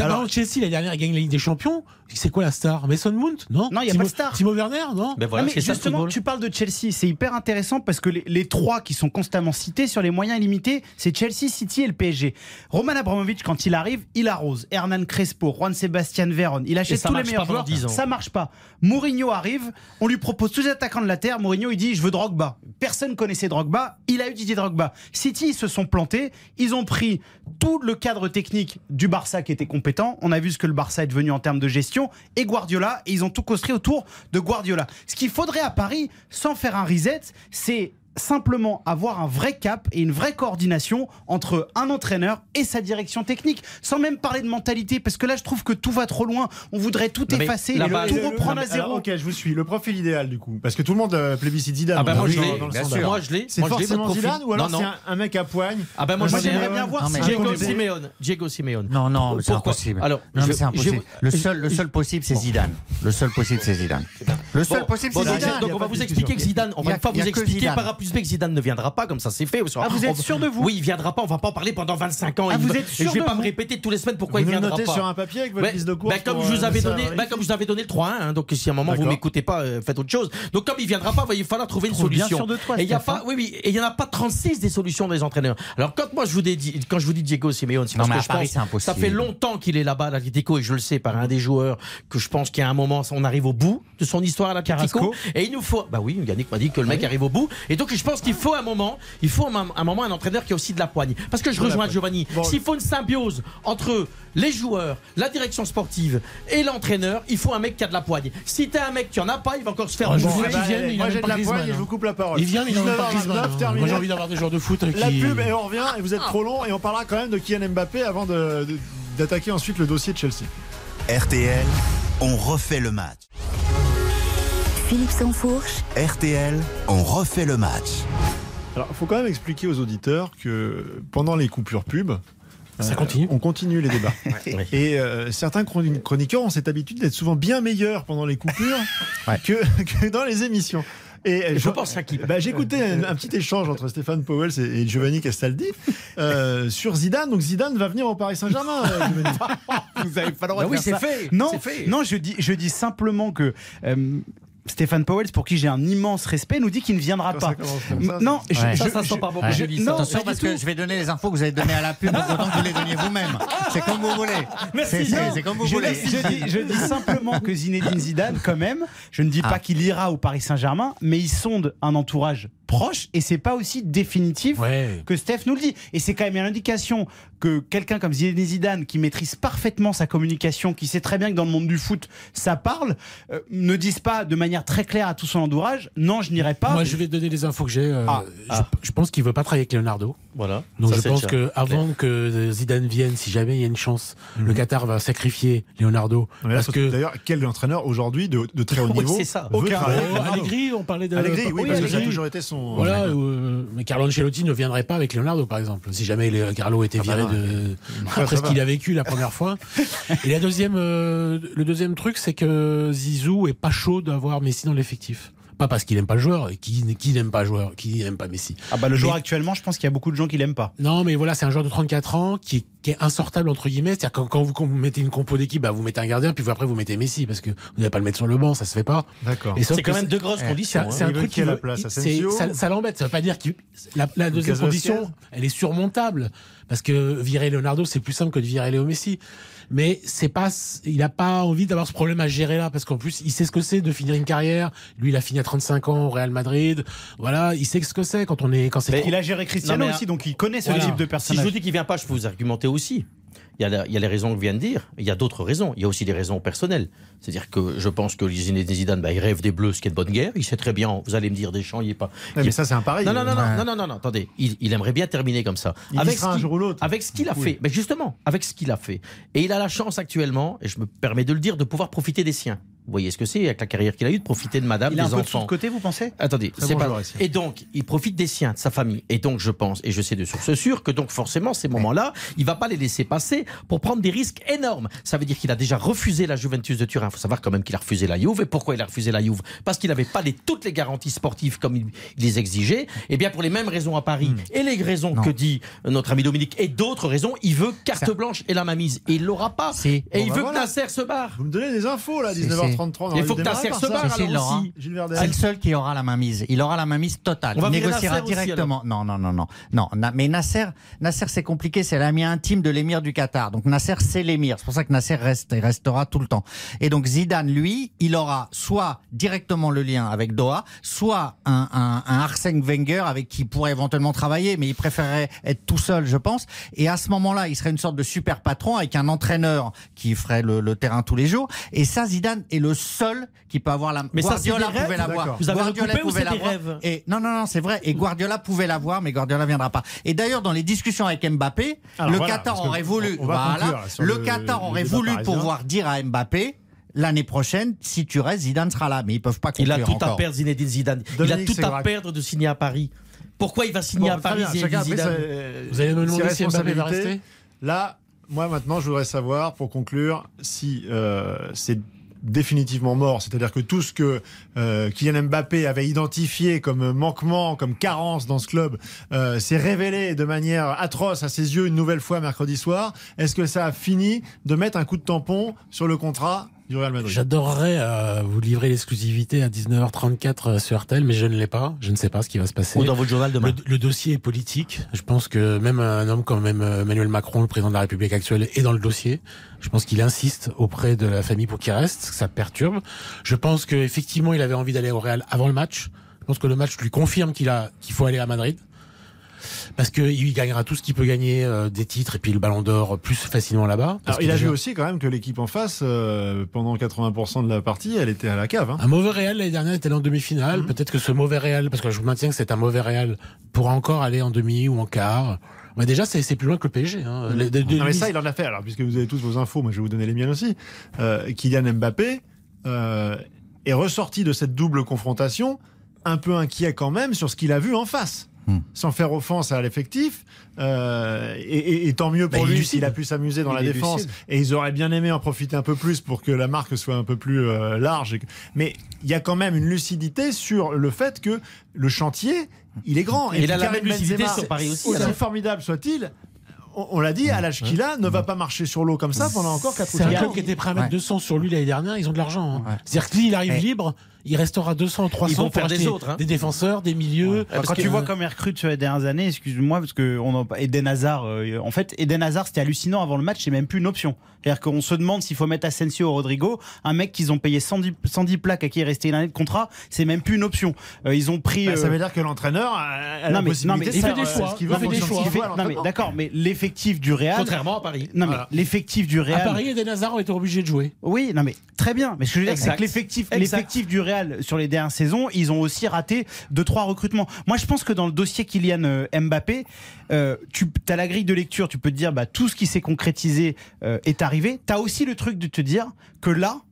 Alors- Alors, Chelsea, la dernière, a gagné la Ligue des Champions. C'est quoi la star? Mason Mount? Non? Non, il y a Timo- pas de star. Timo Werner? Non? Ben voilà, Non, mais justement, tu parles de Chelsea, c'est hyper intéressant parce que les, les trois qui sont constamment cités sur les moyens illimités, c'est Chelsea, City et le PSG. Roman Abramovich, quand il arrive, il arrose. Hernan Crespo, Juan Sebastian Veron, il achète ça tous les marche meilleurs joueurs. 10 ans. Ça marche pas. Mourinho arrive, on lui propose tous les attaquants de la terre. Mourinho, il dit, je veux Drogba. Personne connaissait Drogba, il a eu Didier Drogba. City, ils se sont plantés, ils ont pris tout le cadre technique du Barça qui était compétent. On a vu ce que le Barça est devenu en termes de gestion et Guardiola, et ils ont tout construit autour de Guardiola. Ce qu'il faudrait à Paris, sans faire un reset, c'est simplement avoir un vrai cap et une vraie coordination entre un entraîneur et sa direction technique, sans même parler de mentalité, parce que là je trouve que tout va trop loin. On voudrait tout Non, effacer, là-bas, tout le- reprendre Non, à mais alors, zéro. ok, je vous suis. Le profil idéal, du coup. Parce que tout le monde euh, plébiscite Zidane. Ah ben on moi je l'ai, le. Moi je l'ai. C'est forcément. Zidane ou alors c'est un, un mec à poigne Ah ben moi, Moi, j'aimerais bien voir Non, Diego. Simeone. Diego Simeone. Non, non, c'est impossible. Alors, non, je- impossible. je- le, seul, le seul possible, c'est Zidane. Le seul possible, c'est Zidane. Le seul possible, c'est Zidane. donc on va vous expliquer que Zidane, on va vous expliquer par rapport que Zidane ne viendra pas, comme ça c'est fait. Ah, vous êtes sûr de vous Oui, il viendra pas. On va pas en parler pendant 25 ans. Ah, vous êtes et sûr Je vais de pas vous me répéter toutes les semaines pourquoi Vous il viendra pas. sur un papier avec votre liste de courses bah, comme je vous euh, avais donné, bah, comme je vous avais donné le 3-1, hein, donc si à un moment vous m'écoutez pas, euh, faites autre chose. Donc comme il viendra pas, il va falloir trouver une solution. sûr de toi, et il y a Steph, pas, oui, oui, et il y en a pas 36 des solutions des entraîneurs. Alors quand moi je vous dis, quand je vous dis Diego Simeone, c'est Non, parce mais que je Paris, pense- c'est impossible. ça fait longtemps qu'il est là-bas à l'Atlético et je le sais par un des joueurs que je pense qu'à un moment on arrive au bout de son histoire à l'Atlético Carrasco et il nous faut bah oui Yannick m'a dit que le mec arrive au bout et donc je pense qu'il faut un moment il faut un, un moment un entraîneur qui a aussi de la poigne parce que je rejoins. Giovanni Bon. s'il faut une symbiose entre les joueurs la direction sportive et l'entraîneur il faut un mec qui a de la poigne si t'as un mec qui en a pas il va encore se faire dis, ben, il vient, il moi a j'ai même de la poigne et je vous coupe la parole. Il vient, mais il a même pas 19h29, Griezmann, terminé. Moi j'ai envie d'avoir des joueurs de foot qui. La pub et on revient et vous êtes trop long et on parlera quand même de Kylian Mbappé avant de- de- d'attaquer ensuite le dossier de Chelsea. RTL, on refait le match. Philippe Sansfourche, RTL, on refait le match. Alors, il faut quand même expliquer aux auditeurs que pendant les coupures pub, Ça euh, on continue les débats. Ouais. Et euh, certains chroni- chroniqueurs ont cette habitude d'être souvent bien meilleurs pendant les coupures que, que dans les émissions. Et euh, je pense à qui bah, J'écoutais un, un petit échange entre Stéphane Powell et, et Giovanni Castaldi euh, sur Zidane. Donc Zidane va venir au Paris Saint-Germain. euh. Vous avez pas le droit Bah de oui faire c'est ça. fait Non, c'est fait. non, je dis, je dis simplement que euh, Stéphane Powell, pour qui j'ai un immense respect, nous dit qu'il ne viendra pas. non, je, Ouais. je- ça ça sent pas bon Ouais. je Non, Attention parce que je vais donner les infos que vous avez données à la pub, autant que vous les donniez vous-même. C'est comme vous voulez. C'est- comme vous je, voulez. je dis, je dis simplement que Zinedine Zidane, quand même, je ne dis Ah. pas qu'il ira au Paris Saint-Germain, mais il sonde un entourage proche et c'est pas aussi définitif Ouais. que Steph nous le dit. Et c'est quand même une indication que quelqu'un comme Zinedine Zidane, qui maîtrise parfaitement sa communication, qui sait très bien que dans le monde du foot, ça parle, euh, ne dise pas de manière très claire à tout son entourage, non, je n'irai pas. Moi je vais te donner les infos que j'ai. euh, Ah, je, je pense qu'il veut pas travailler avec Leonardo. Voilà Donc Ça, je pense que avant que Zidane vienne, si jamais il y a une chance, le Qatar va sacrifier Leonardo. Là, parce que D'ailleurs, quel entraîneur aujourd'hui de, de très haut Oui, niveau c'est ça. Aucun. Oh, Allegri, on parlait de. Allegri, oui, Oui, parce que ça a toujours été son. Voilà, euh, mais Carlo Ancelotti ne viendrait pas avec Leonardo, par exemple. Si jamais le- Carlo était Ah bah viré de ça après ce qu'il a vécu la première fois. Et la deuxième, euh, le deuxième truc, c'est que Zizou est pas chaud d'avoir Messi dans l'effectif. Pas parce qu'il aime pas le joueur, et qui, qui n'aime pas le joueur, qui n'aime pas Messi. Ah bah le joueur Mais- actuellement, je pense qu'il y a beaucoup de gens qui l'aiment pas. Non, mais voilà, c'est un joueur de 34 ans qui est, qui est insortable entre guillemets. C'est-à-dire quand, quand vous mettez une compo d'équipe, bah, vous mettez un gardien, puis vous- après vous mettez Messi parce que vous n'allez pas le mettre sur le banc, ça se fait pas. D'accord. C'est quand même deux grosses c'est conditions hein. c'est un veut truc qui la place, ça, ça l'embête. Ça veut pas dire que la, la deuxième condition, elle est surmontable parce que virer Leonardo, c'est plus simple que de virer Léo Messi. Mais c'est pas, il a pas envie d'avoir ce problème à gérer là parce qu'en plus, il sait ce que c'est de finir une carrière. Lui, il a fini à 35 ans au Real Madrid. Voilà, il sait ce que c'est quand on est, quand c'est. Il a géré Cristiano Non, mais, aussi, donc il connaît ce Voilà. type de Si je personnage. vous dis qu'il vient pas, je peux vous argumenter aussi. Il y, a la- il y a les raisons que je viens de dire. Il y a d'autres raisons. Il y a aussi des raisons personnelles. C'est-à-dire que je pense que Zinedine Zidane, bah, il rêve des Bleus, ce qui est de bonne guerre. Il sait très bien. Vous allez me dire Deschamps, il est pas. Il- mais ça, c'est un pari. non, non, non, Ouais. non, non, non, attendez. Il, il aimerait bien terminer comme ça. Il avec sera ce un qu'il- jour ou l'autre. Avec ce qu'il a Oui. fait. Mais justement, avec ce qu'il a fait. Et il a la chance actuellement, et je me permets de le dire, de pouvoir profiter des siens. Vous voyez ce que c'est avec la carrière qu'il a eue, de profiter de madame, Il a un des peu de sous enfants. de côté, vous pensez? Attendez, c'est bon pas. joueur. Et donc, il profite des siens, de sa famille. Et donc, je pense, et je sais de source sûre, que donc forcément, ces moments-là, il va pas les laisser passer pour prendre des risques énormes. Ça veut dire qu'il a déjà refusé la Juventus de Turin. Il faut savoir quand même qu'il a refusé la Juve. Et pourquoi il a refusé la Juve? Parce qu'il n'avait pas les, toutes les garanties sportives comme il, il les exigeait. Et bien, pour les mêmes raisons à Paris et les raisons Non. que dit notre ami Dominique et d'autres raisons, il veut carte Ça- bouche et la mamise. Et il l'aura pas. Et Bon, il bah veut voilà. que Nasser se barre. Vous me donnez des infos là, Si, 19h33. on Il faut que Nasser par se barre alors aussi. C'est le seul qui aura la main mise. Il aura la main mise totale. On va il négociera Nasser aussi, directement. non, non, non, non, non. Mais Nasser, Nasser, c'est compliqué. C'est l'ami intime de l'émir du Qatar. Donc Nasser, c'est l'émir. C'est pour ça que Nasser reste et restera tout le temps. Et donc Zidane, lui, il aura soit directement le lien avec Doha, soit un, un, un Arsène Wenger avec qui il pourrait éventuellement travailler, mais il préférerait être tout seul, je pense. Et à ce moment-là, il serait une sorte de super patron avec un entraîneur qui ferait le, le terrain tous les jours. Et ça, Zidane est le seul qui peut avoir la. Mais ça, Guardiola rêves, pouvait l'avoir. Vous avez Guardiola recoupé ou pouvait c'est des l'avoir. rêves Et non, non, non, c'est vrai. Et Guardiola pouvait l'avoir, mais Guardiola viendra pas. Et d'ailleurs, dans les discussions avec Mbappé, Alors le voilà, Qatar aurait voulu, voilà, le, le- Qatar le aurait voulu parisien. pouvoir dire à Mbappé. L'année prochaine, si tu restes, Zidane sera là, mais ils peuvent pas Il conclure a tout à perdre, Zinedine Zidane. il a tout à perdre de signer à Paris. Pourquoi il va signer Bon, à Paris, bien, Zidane sa- Vous allez me demander si Mbappé va rester Là, moi maintenant, je voudrais savoir, pour conclure, si euh, c'est définitivement mort. C'est-à-dire que tout ce que euh, Kylian Mbappé avait identifié comme manquement, comme carence dans ce club, euh, s'est révélé de manière atroce à ses yeux une nouvelle fois mercredi soir. Est-ce que ça a fini de mettre un coup de tampon sur le contrat du Real Madrid J'adorerais euh, vous livrer l'exclusivité à 19h34 euh, sur RTL, mais je ne l'ai pas. Je ne sais pas ce qui va se passer. Ou dans votre journal demain. Le, le dossier est politique. Je pense que même un homme comme même euh, Emmanuel Macron, le président de la République actuelle, est dans le dossier. Je pense qu'il insiste auprès de la famille pour qu'il reste, que ça perturbe. Je pense qu'effectivement, il avait envie d'aller au Real avant le match. Je pense que le match lui confirme qu'il a qu'il faut aller à Madrid parce qu'il gagnera tout ce qu'il peut gagner euh, des titres et puis le Ballon d'Or plus facilement là-bas. Alors, il a déjà- vu aussi quand même que l'équipe en face, euh, pendant 80% de la partie, elle était à la cave. hein. Un mauvais Real l'année dernière était en demi-finale. Mhm. Peut-être que ce mauvais Real, parce que je maintiens que c'est un mauvais Real, pourra encore aller en demi ou en quart. Mais déjà, c'est plus loin que le PSG. Hein. Les- de- Non, mais ça, il en a fait. Alors, puisque vous avez tous vos infos, moi, je vais vous donner les miennes aussi. Euh, Kylian Mbappé est ressorti de cette double confrontation un peu inquiet quand même sur ce qu'il a vu en face. Hmm. Sans faire offense à l'effectif, euh, et, et- et tant mieux pour Bah, lui s'il a pu s'amuser dans Il la défense. lucide. Et ils auraient bien aimé en profiter un peu plus pour que la marque soit un peu plus euh, large. et Mais il y a quand même une lucidité sur le fait que le chantier, il est grand. Et a la même lucidité Benzema, sur Paris aussi, Aussi alors. formidable soit-il, on, l'a dit, à l'âge qu'il a, ne va pas marcher sur l'eau comme ça pendant encore 4 ou C'est un 5 club ans. qui était prêt à mettre Ouais. 200 sur lui l'année dernière. Ils ont de l'argent. hein. Ouais. C'est-à-dire que s'il arrive libre, il restera 200, 300 Ils vont pour faire des autres, hein. des défenseurs, des milieux. Enfin, Parce quand que- tu vois comme il recrute sur les dernières années, excuse-moi, parce que on en... Eden Hazard, euh, en fait, Eden Hazard, c'était hallucinant avant le match, c'est même plus une option. C'est-à-dire qu'on se demande s'il faut mettre Asensio ou Rodrigo, un mec qu'ils ont payé 110, 110 plaques à qui est resté une année de contrat, c'est même plus une option. Euh, ils ont pris. Bah, ça euh, veut dire que l'entraîneur a, a la non possibilité mais de il fait des euh, choix, il veut fait des choix. il fait- à non mais d'accord, mais l'effectif du Real. Contrairement à Paris. Non mais Voilà. l'effectif du à Real. Paris, Eden Hazard ont été obligés de jouer. Oui, non mais très bien. Mais ce que je veux dire, c'est que l'effectif du Real sur les dernières saisons, ils ont aussi raté deux trois recrutements. Moi, je pense que dans le dossier Kylian euh, Mbappé, euh, tu as la grille de lecture, tu peux te dire bah tout ce qui s'est concrétisé euh, est arrivé. Tu as aussi le truc de te dire que là.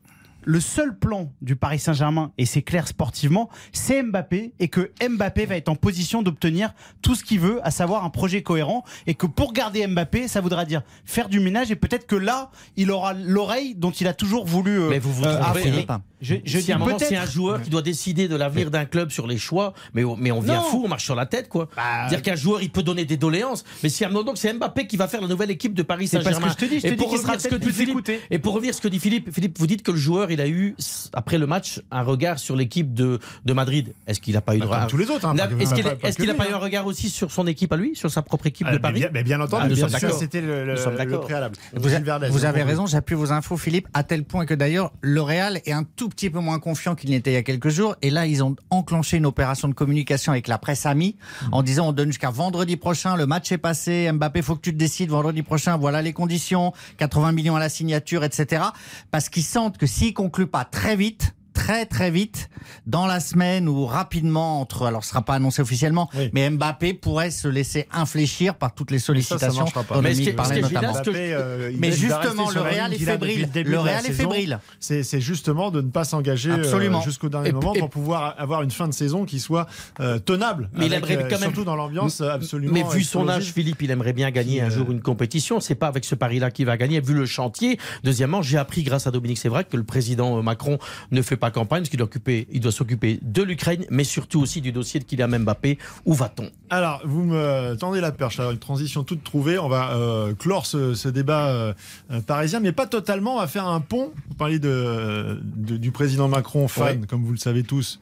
Le seul plan du Paris Saint-Germain, et c'est clair sportivement, c'est Mbappé, et que Mbappé va être en position d'obtenir tout ce qu'il veut, à savoir un projet cohérent, et que pour garder Mbappé, ça voudra dire faire du ménage, et peut-être que là, il aura l'oreille dont il a toujours voulu euh, Mais vous vous euh, trompez. Je, je si dis à un moment, peut-être. c'est un joueur qui doit décider de l'avenir d'un club sur les choix, mais, on- mais on vient Non. fou, on marche sur la tête, quoi. Bah, dire qu'un joueur, il peut donner des doléances, mais si à un moment, donc c'est Mbappé qui va faire la nouvelle équipe de Paris C'est pas ce Saint-Germain. que je te dis, je te Et dis pour sera ce que dit Philippe-. Et pour revenir à ce que dit Philippe, Philippe, vous dites que le joueur, il a eu, après le match, un regard sur l'équipe de, de Madrid. Est-ce qu'il n'a pas eu de Bah, comme tous les autres. hein, Est-ce qu'il n'a pas eu un hein. regard aussi sur son équipe à lui, sur sa propre équipe Ah, de mais Paris bien, mais bien entendu, Ah, d'accord. c'était le, le- Nous sommes le d'accord. préalable. Vous, avez raison, j'appuie vos infos, Philippe, à tel point que d'ailleurs, le Real est un tout petit peu moins confiant qu'il n'était il y a quelques jours. Et là, ils ont enclenché une opération de communication avec la presse amie en disant on donne jusqu'à vendredi prochain, le match est passé, Mbappé, faut que tu te décides vendredi prochain, voilà les conditions, 80 millions à la signature, etc. Parce qu'ils sentent que s'ils concluent pas très vite, très très vite dans la semaine ou rapidement entre alors ce sera pas annoncé officiellement Oui. mais Mbappé pourrait se laisser infléchir par toutes les ça sollicitations marchera pas. dont Mais ce qui- parlait notamment. Mbappé, euh, Mais justement, le Real est fébrile. Le Real est fébrile. C'est c'est justement de ne pas s'engager euh, jusqu'au dernier Et- moment et- pour pouvoir avoir une fin de saison qui soit euh, tenable. Mais il aimerait euh, quand même- Surtout dans l'ambiance absolument. Mais vu son âge, Philippe, il aimerait bien gagner Qui, un jour une compétition. C'est pas avec ce pari-là qu'il va gagner, vu le chantier. Deuxièmement, j'ai appris grâce à Dominique Sévrac que le président Macron ne fait pas campagne, parce qu'il doit, occuper- il doit s'occuper de l'Ukraine, mais surtout aussi du dossier de Kylian Mbappé. Où va-t-on? Alors, vous me tendez la perche, alors une transition toute trouvée. On va euh, clore ce, ce débat euh, euh, parisien, mais pas totalement. On va faire un pont. Vous parlez de, de- du président Macron, fan, Ouais. comme vous le savez tous,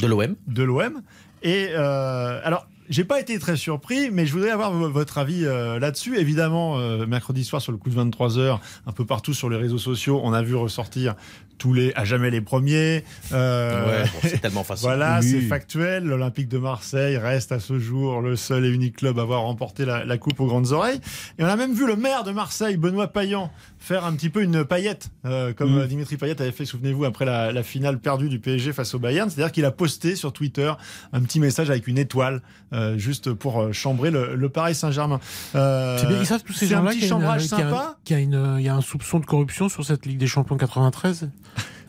De l'OM de l'OM. Et euh, alors, j'ai pas été très surpris, mais je voudrais avoir votre avis euh, là-dessus. Évidemment, euh, mercredi soir, sur le coup de 23 h un peu partout sur les réseaux sociaux, on a vu ressortir tous les à jamais les premiers. Euh, Ouais, bon, c'est tellement facile. Voilà, Oui. c'est factuel. L'Olympique de Marseille reste à ce jour le seul et unique club à avoir remporté la, la coupe aux grandes oreilles. Et on a même vu le maire de Marseille, Benoît Payan, faire un petit peu une paillette, euh, comme Mm. Dimitri Payet avait fait, souvenez-vous, après la, la finale perdue du PSG face au Bayern. C'est-à-dire qu'il a posté sur Twitter un petit message avec une étoile, euh, juste pour chambrer le, le Paris Saint-Germain. Euh, C'est bien, savent tous ces c'est un gens-là petit chambrage sympa. il y a un soupçon de corruption sur cette Ligue des Champions 93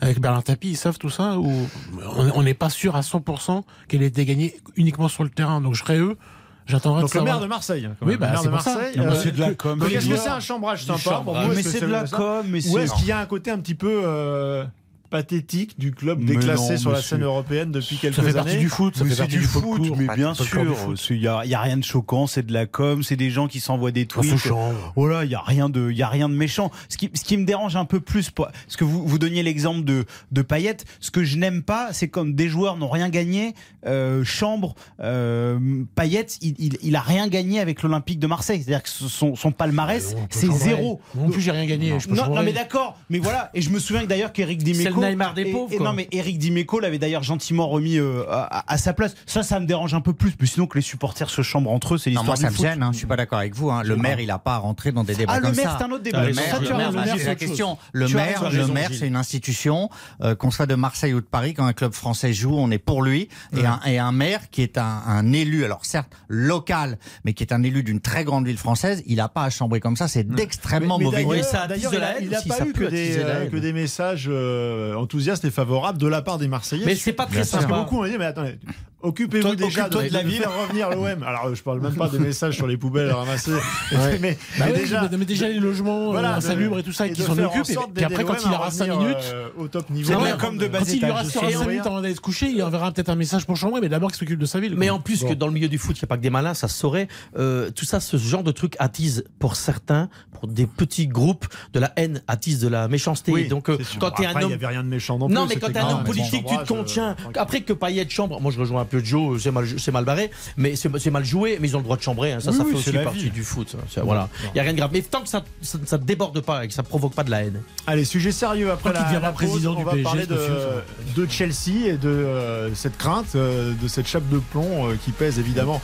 avec Bernard Tapie, ils savent tout ça ou on n'est pas sûr à 100% qu'elle ait été gagnée uniquement sur le terrain. Donc je serais eux, J'attendrai de Donc le savoir. maire de Marseille. quand Oui, même. bah, le maire c'est de pour ça. Marseille. Non, mais euh, c'est de la que- com, Est-ce que c'est un chambrage sympa chambrage. pour vous Mais Est-ce que c'est de la com, mais Ou c'est- est-ce qu'il y a un côté un petit peu euh, pathétique du club Mais déclassé non, sur la scène européenne depuis quelques Ça fait années partie du foot, ça Mais fait partie du du foot, foot, mais bien encore du sûr, il n'y a, y a rien de choquant, c'est de la com, c'est des gens qui s'envoient des tweets. chambre. Voilà, il y a rien de, il y a rien de méchant. Ce qui, ce qui me dérange un peu plus, parce que vous, vous donniez l'exemple de, de Payet. Ce que je n'aime pas, c'est quand des joueurs n'ont rien gagné. Euh, Chambre, euh, Payet, il, il, il a rien gagné avec l'Olympique de Marseille. C'est-à-dire que son, son palmarès, c'est zéro. Moi Non plus, j'ai rien gagné. je peux Non, mais d'accord, mais voilà, et je me souviens que d'ailleurs qu'Eric Dimeco. Le Neymar des pauvres, et quoi. non, mais Eric Dimeco l'avait d'ailleurs gentiment remis euh, à, à sa place. Ça, ça me dérange un peu plus. Mais sinon que les supporters se chambrent entre eux, c'est l'histoire moi du ça me foot. gêne, hein, je suis pas d'accord avec vous. hein. Le maire, il a pas à rentrer dans des débats Ah, le comme maire, ça. c'est un autre débat. Le maire, le maire, c'est la question. Le maire, raison, le maire, c'est une institution. euh, qu'on soit de Marseille ou de Paris, quand un club français joue, on est pour lui. Et, un, et un maire qui est un, un élu, alors certes local, mais qui est un élu d'une très grande ville française, il a pas à chambrer comme ça. C'est d'extrêmement Mais mauvais. Oui, ça a- haine il n'a pas ça eu que des, euh, que des messages euh, enthousiastes et favorables de la part des Marseillais. Mais c'est pas très Parce que sympa. beaucoup ont dit, mais attendez, occupez-vous déjà de, de la de ville. faire revenir l'OM. Alors, euh, je parle même pas des messages sur les poubelles ramassées. Ouais. mais, Bah mais oui, déjà, mais déjà les logements voilà, euh, insalubres et tout ça, et qui de s'en occupent. Et puis après, quand il aura 5 revenir, minutes, euh, au top niveau. C'est Non, la mais com de quand il Et 5 rien. minutes avant d'aller se coucher, il enverra peut-être un message pour chambrer, mais d'abord qu'il s'occupe de sa ville. Mais en plus que dans le milieu du foot, il n'y a pas que des malins, ça saurait. Euh, tout ça, ce genre de truc attise pour certains, pour des petits groupes, de la haine, attise de la méchanceté. Donc euh, quand tu es un homme rien de méchant non, Non, plus. mais quand un homme politique, tu te contiens. Après que Payet chambre, moi je rejoins un peu Joe, c'est mal, c'est mal barré, mais c'est c'est mal joué, mais ils ont le droit de chambrer. hein. Ça, Oui, ça fait c'est aussi partie vie. du foot. Voilà, il y a rien de grave. Mais tant que ça, ça, déborde pas et que ça provoque pas de la haine. Allez, sujet sérieux après la, la pause, président on va PSG, parler de, de Chelsea et de euh, cette crainte, euh, de cette chape de plomb euh, qui pèse évidemment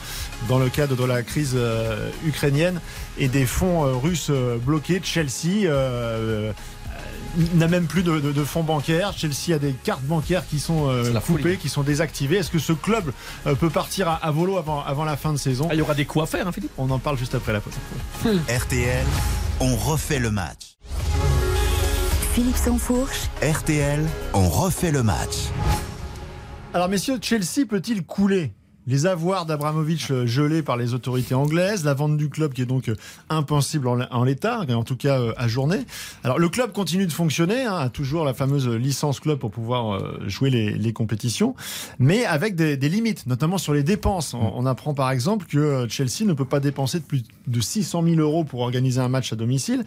dans le cadre de la crise euh, ukrainienne et des fonds euh, russes euh, bloqués. Chelsea euh, euh, n'a même plus de, de- de fonds bancaires. Chelsea a des cartes bancaires qui sont euh, coupées, folie. qui sont désactivées. Est-ce que ce club euh, peut partir à, à volo avant, avant la fin de saison Ah, il y aura des coups à faire, hein, Philippe. On en parle juste après la pause. RTL, on refait le match. Philippe Sansfourche. RTL, on refait le match. Alors messieurs, Chelsea peut-il couler? Les avoirs d'Abramovich euh, gelés par les autorités anglaises, la vente du club qui est donc euh, impossible en, l'état, en tout cas euh, ajournée. Alors le club continue de fonctionner, hein, a toujours la fameuse licence club pour pouvoir jouer les, les compétitions, mais avec des, des limites, notamment sur les dépenses. On, on apprend par exemple que Chelsea ne peut pas dépenser de plus de 600 000 euros pour organiser un match à domicile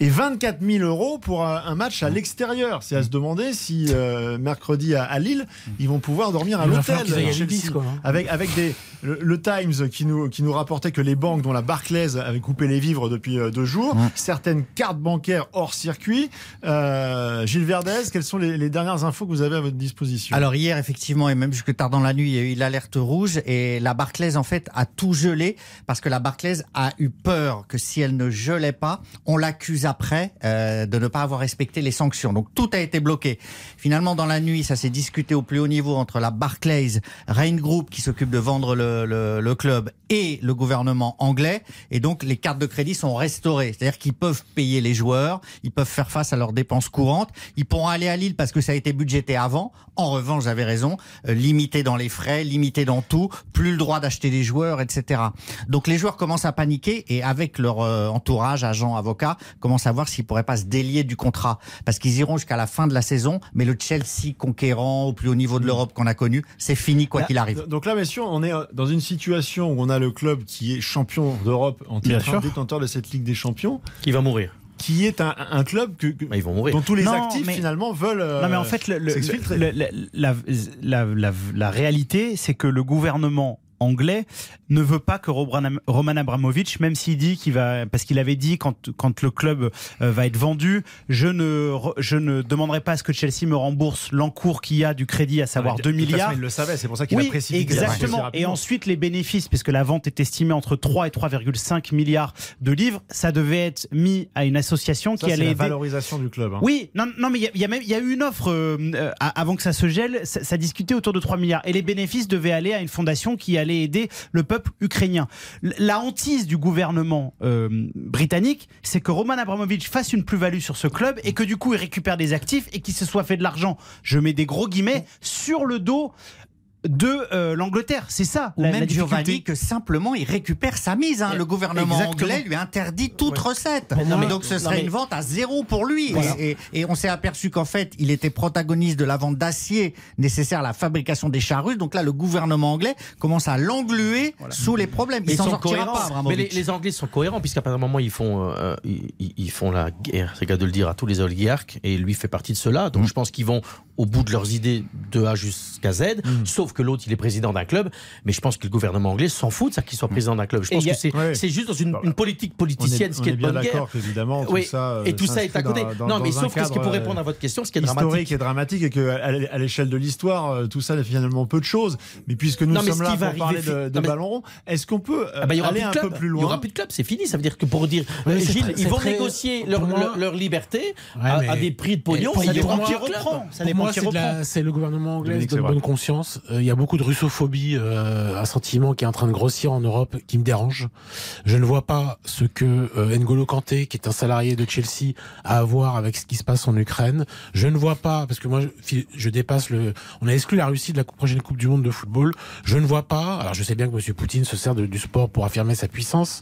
et 24 000 euros pour un, match à l'extérieur. C'est à se demander si euh, mercredi à, à Lille, ils vont pouvoir dormir à l'hôtel. à. Avec, avec des, le, le Times qui nous, qui nous rapportait que les banques, dont la Barclays, avaient coupé les vivres depuis euh, deux jours, certaines cartes bancaires hors circuit. Euh, Gilles Verdez, quelles sont les, les dernières infos que vous avez à votre disposition? Alors hier, effectivement, et même jusque tard dans la nuit, il y a eu l'alerte rouge et la Barclays, en fait, a tout gelé parce que la Barclays a eu peur que si elle ne gelait pas, on l'accuse après euh, de ne pas avoir respecté les sanctions. Donc tout a été bloqué. Finalement, dans la nuit, ça s'est discuté au plus haut niveau entre la Barclays, Rain Group qui s'occupe de vendre le, le, le club et le gouvernement anglais. Et donc les cartes de crédit sont restaurées. C'est-à-dire qu'ils peuvent payer les joueurs, ils peuvent faire face à leurs dépenses courantes, ils pourront aller à Lille parce que ça a été budgété avant. En revanche, j'avais raison, euh, limité dans les frais, limité dans tout, plus le droit d'acheter des joueurs, etc. Donc les joueurs commencent à paniquer et avec leur euh, entourage, agents, avocats, commencent à voir s'ils pourraient pas se délier du contrat parce qu'ils iront jusqu'à la fin de la saison. Mais le Chelsea conquérant au plus haut niveau de l'Europe qu'on a connu, c'est fini quoi Là, qu'il arrive. Donc là, messieurs, on est euh, dans une situation où on a le club qui est champion d'Europe en titre, détenteur de cette Ligue des Champions, Qui va mourir. qui est un, un club que, que- Bah, ils vont mourir. dont tous les Non, actifs mais- finalement veulent. euh, Non mais en fait, le- le- s'exfiltrer. le- le- la, la, la, la réalité, c'est que le gouvernement anglais ne veut pas que Roman Abramovich, même s'il dit qu'il va, parce qu'il avait dit quand, quand le club euh, va être vendu, je ne, je ne demanderai pas à ce que Chelsea me rembourse l'encours qu'il y a du crédit, à savoir Ah, mais 2 de toute façon, milliards. il le savait, c'est pour ça qu'il Oui, a aussi exactement. Et ensuite, les bénéfices, puisque la vente est estimée entre 3 et 3,5 milliards de livres, ça devait être mis à une association Ça, qui allait la aider. valorisation du club. hein. Oui, non, non mais il y a- y, a même il y a eu une offre euh, euh, avant que ça se gèle, ça, ça discutait autour de 3 milliards et les bénéfices devaient aller à une fondation qui allait aider le peuple ukrainien. La hantise du gouvernement euh, britannique, c'est que Roman Abramovich fasse une plus-value sur ce club et que du coup il récupère des actifs et qu'il se soit fait de l'argent. Je mets des gros guillemets sur le dos de euh, l'Angleterre. C'est ça Ou la, même la. Giovanni que simplement il récupère sa mise. hein. Le gouvernement Exactement. anglais lui interdit toute recette. Mais non, mais- Donc ce non, serait mais- une vente à zéro pour lui. Voilà. Et, et- et on s'est aperçu qu'en fait il était protagoniste de la vente d'acier nécessaire à la fabrication des chars russes. Donc là le gouvernement anglais commence à l'engluer sous les problèmes. Il s'en sont sortira cohérents. pas, mais les, les Anglais sont cohérents puisqu'à un moment ils font euh, ils, ils- font la guerre, c'est le cas de le dire à tous les oligarques et lui fait partie de cela. Mm. Donc je pense qu'ils vont au bout de leurs idées de A jusqu'à Z. Mm. Sauf que l'autre il est président d'un club, mais je pense que le gouvernement anglais s'en fout de ça qu'il soit président d'un club. Je pense il a- que c'est juste dans une, une politique On est, politicienne, ce qui est est de bien bonne guerre. d'accord qu'évidemment, tout Oui, ça. euh, et tout ça est à côté. dans- non, dans- mais sauf que ce qui pour euh, répondre à votre question, ce qui est historique dramatique. et dramatique et que à l- à l'échelle de l'histoire, euh, tout ça n'est finalement peu de choses. Mais puisque nous Non, mais sommes là qui va pour parler de, de ballon rond, est-ce qu'on peut Ah bah, il y aura aller un peu club. plus Il y loin aura plus de club, c'est fini. Ça veut dire que pour dire, Gilles, très- ils vont très- négocier leur, leur, leur liberté Ouais, à, des prix de pognon. il. Ça dépend qui reprend. c'est le gouvernement anglais c'est vrai. bonne conscience. Il y a beaucoup de russophobie, euh, un sentiment qui est en train de grossir en Europe, qui me dérange. Je ne vois pas ce que euh, N'Golo Kanté, qui est un salarié de Chelsea, a à voir avec ce qui se passe en Ukraine. Je ne vois pas, parce que moi, je, je dépasse le. On a exclu la Russie de la prochaine Coupe du Monde de football. Je ne vois pas. Alors, je sais bien que M. Poutine se sert de- du sport pour affirmer sa puissance,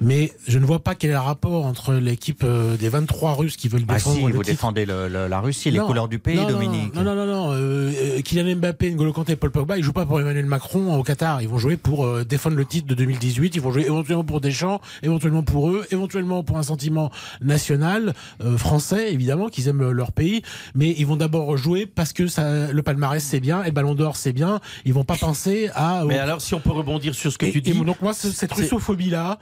mais je ne vois pas quel est le rapport entre l'équipe euh, des 23 Russes qui veulent Ah défendre si, le vous titre défendez le- le- la Russie, les Non. couleurs du pays, Non, non, Dominique. Non, non, non, non. Euh, euh, Kylian Mbappé, N'Golo Kanté, Paul Pogba, ils jouent pas pour Emmanuel Macron au Qatar. Ils vont jouer pour euh, défendre le titre de 2018. Ils vont jouer éventuellement pour Deschamps, éventuellement pour eux, éventuellement pour un sentiment national euh, français, évidemment, qu'ils aiment leur pays. Mais ils vont d'abord jouer parce que ça, le palmarès c'est bien et le Ballon d'Or c'est bien. Ils vont pas penser à. Mais alors, si on peut rebondir sur ce que Et- tu dis. donc moi, ce- cette c'est- russophobie-là,